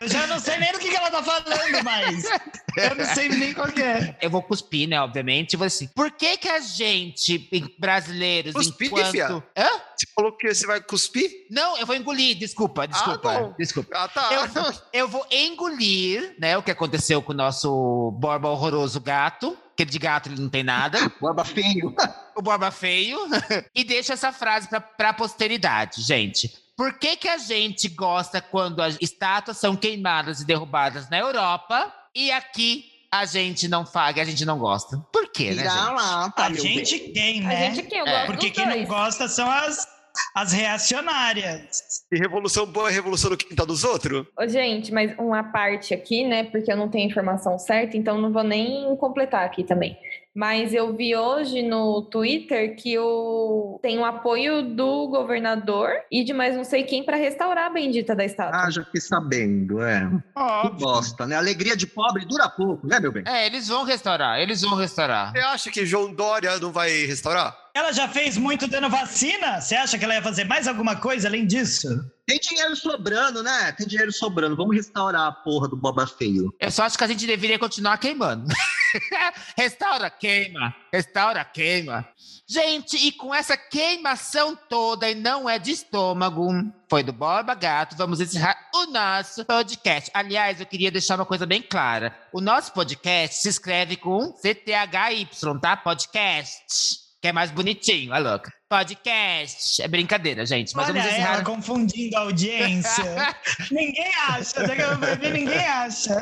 Eu já não sei nem do que, que ela tá falando, mas eu não sei nem qual que é. Eu vou cuspir, né, obviamente. Vou assim, por que que a gente, brasileiros, Cuspir, enquanto... fia? Hã? Você falou que você vai cuspir? Não, eu vou engolir, desculpa, desculpa, bom. desculpa. Ah, tá. Eu, eu vou engolir, né, o que aconteceu com o nosso Borba horroroso gato, que de gato ele não tem nada, Borba feio. O Borba feio, e deixo essa frase pra, pra posteridade, gente. Por que que a gente gosta quando as estátuas são queimadas e derrubadas na Europa e aqui a gente não paga, a gente não gosta? Por quê, né, gente? lá, tá, A gente bem. tem, A né? gente quem? Eu É. Porque quem não gosta são as, as reacionárias. E revolução boa é revolução no quintal dos outros? Ô, gente, mas uma parte aqui, né? Porque eu não tenho informação certa, então não vou nem completar aqui também. Mas eu vi hoje no Twitter que o... tem o apoio do governador e de mais não sei quem para restaurar a bendita da estátua. Ah, já fiquei sabendo, é. Que bosta, né? Alegria de pobre dura pouco, né, meu bem? É, eles vão restaurar, eles vão restaurar. Você acha que João Dória não vai restaurar? Ela já fez muito dando vacina? Você acha que ela ia fazer mais alguma coisa além disso? Tem dinheiro sobrando, né? Tem dinheiro sobrando. Vamos restaurar a porra do Boba Feio. Eu só acho que a gente deveria continuar queimando. Restaura, queima. Restaura, queima. Gente, e com essa queimação toda, e não é de estômago, foi do Borba Gato, vamos encerrar o nosso podcast. Aliás, eu queria deixar uma coisa bem clara. O nosso podcast se escreve com CTHY, tá? Podcast. Que é mais bonitinho, a louca. Podcast. É brincadeira, gente. Mas Olha vamos ela encerrar. confundindo a audiência. ninguém acha, daqui a pouco ninguém acha.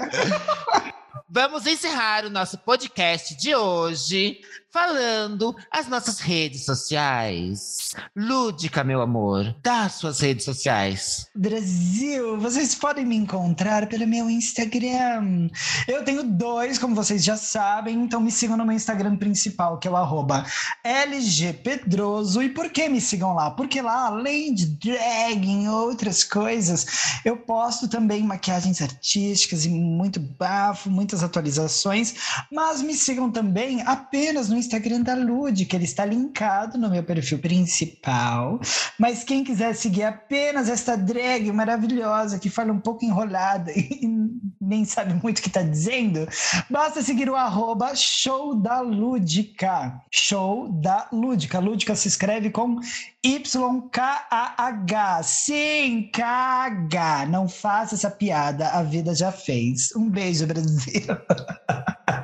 Vamos encerrar o nosso podcast de hoje falando as nossas redes sociais. Lúdica, meu amor, dá suas redes sociais. Brasil, vocês podem me encontrar pelo meu Instagram. Eu tenho dois, como vocês já sabem, então me sigam no meu Instagram principal, que é o arroba LGPedroso. E por que me sigam lá? Porque lá, além de drag e outras coisas, eu posto também maquiagens artísticas e muito bafo, muitas atualizações. Mas me sigam também apenas no Instagram da Lud, que ele está linkado no meu perfil principal. Mas quem quiser seguir apenas esta drag maravilhosa que fala um pouco enrolada e nem sabe muito o que está dizendo, basta seguir o arroba show da Lúdica. Show da Lúdica. Lúdica se escreve com YKAH. Sim, KH. Não faça essa piada, a vida já fez. Um beijo, Brasil.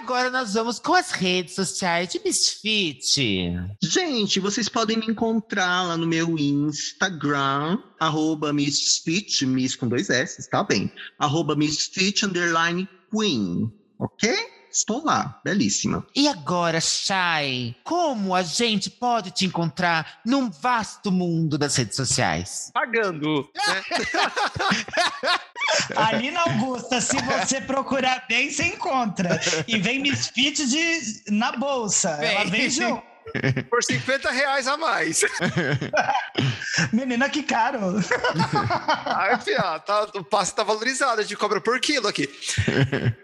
Agora nós vamos com as redes sociais de Misfit. Gente, vocês podem me encontrar lá no meu Instagram, arroba Misfit, Miss com dois S, tá bem? Arroba Misfit underline Queen, ok? Estou lá, belíssima. E agora, Shai, como a gente pode te encontrar num vasto mundo das redes sociais? Pagando, né? Ali na Augusta, se você procurar bem, você encontra. E vem Misfit de, na bolsa. Ela Vem. junto. Por 50 reais a mais. Menina, que caro. Aí, fia, tá, o passe tá valorizado, a gente cobra por quilo aqui.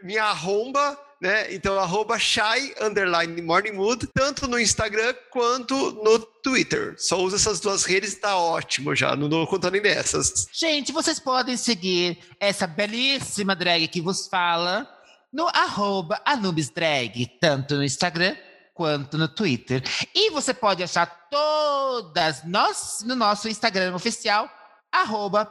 Minha arromba, né? Então, arroba shy, underline morningwood, tanto no Instagram quanto no Twitter. Só usa essas duas redes e tá ótimo já, não dou conta nem dessas. Gente, vocês podem seguir essa belíssima drag que vos fala no arroba AnubisDrag, tanto no Instagram quanto no Twitter. E você pode achar todas nós no nosso Instagram oficial, arroba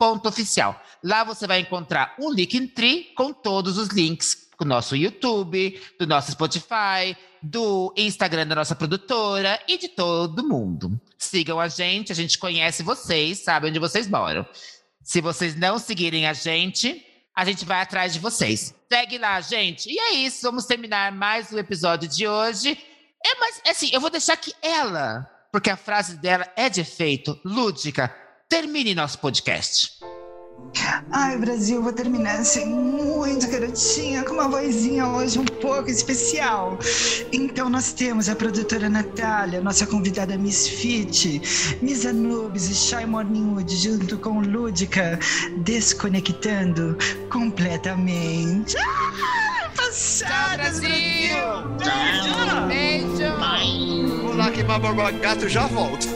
pstq.oficial. Lá você vai encontrar um Linktree com todos os links do nosso YouTube, do nosso Spotify, do Instagram da nossa produtora e de todo mundo. Sigam a gente, a gente conhece vocês, sabe onde vocês moram. Se vocês não seguirem a gente, a gente vai atrás de vocês. Segue lá, gente. E é isso, vamos terminar mais o episódio de hoje. É, mas assim, eu vou deixar que ela, porque a frase dela é de efeito, lúdica, termine nosso podcast. Ai, Brasil, vou terminar assim muito garotinha, com uma vozinha hoje um pouco especial. Então, nós temos a produtora Natália, nossa convidada Miss Fit, Miss Anubis e Shy Morningwood, junto com Lúdica, desconectando completamente. Ah, passadas, Brasil! Beijo! Beijo! Vou lá queimar o gato, já volto.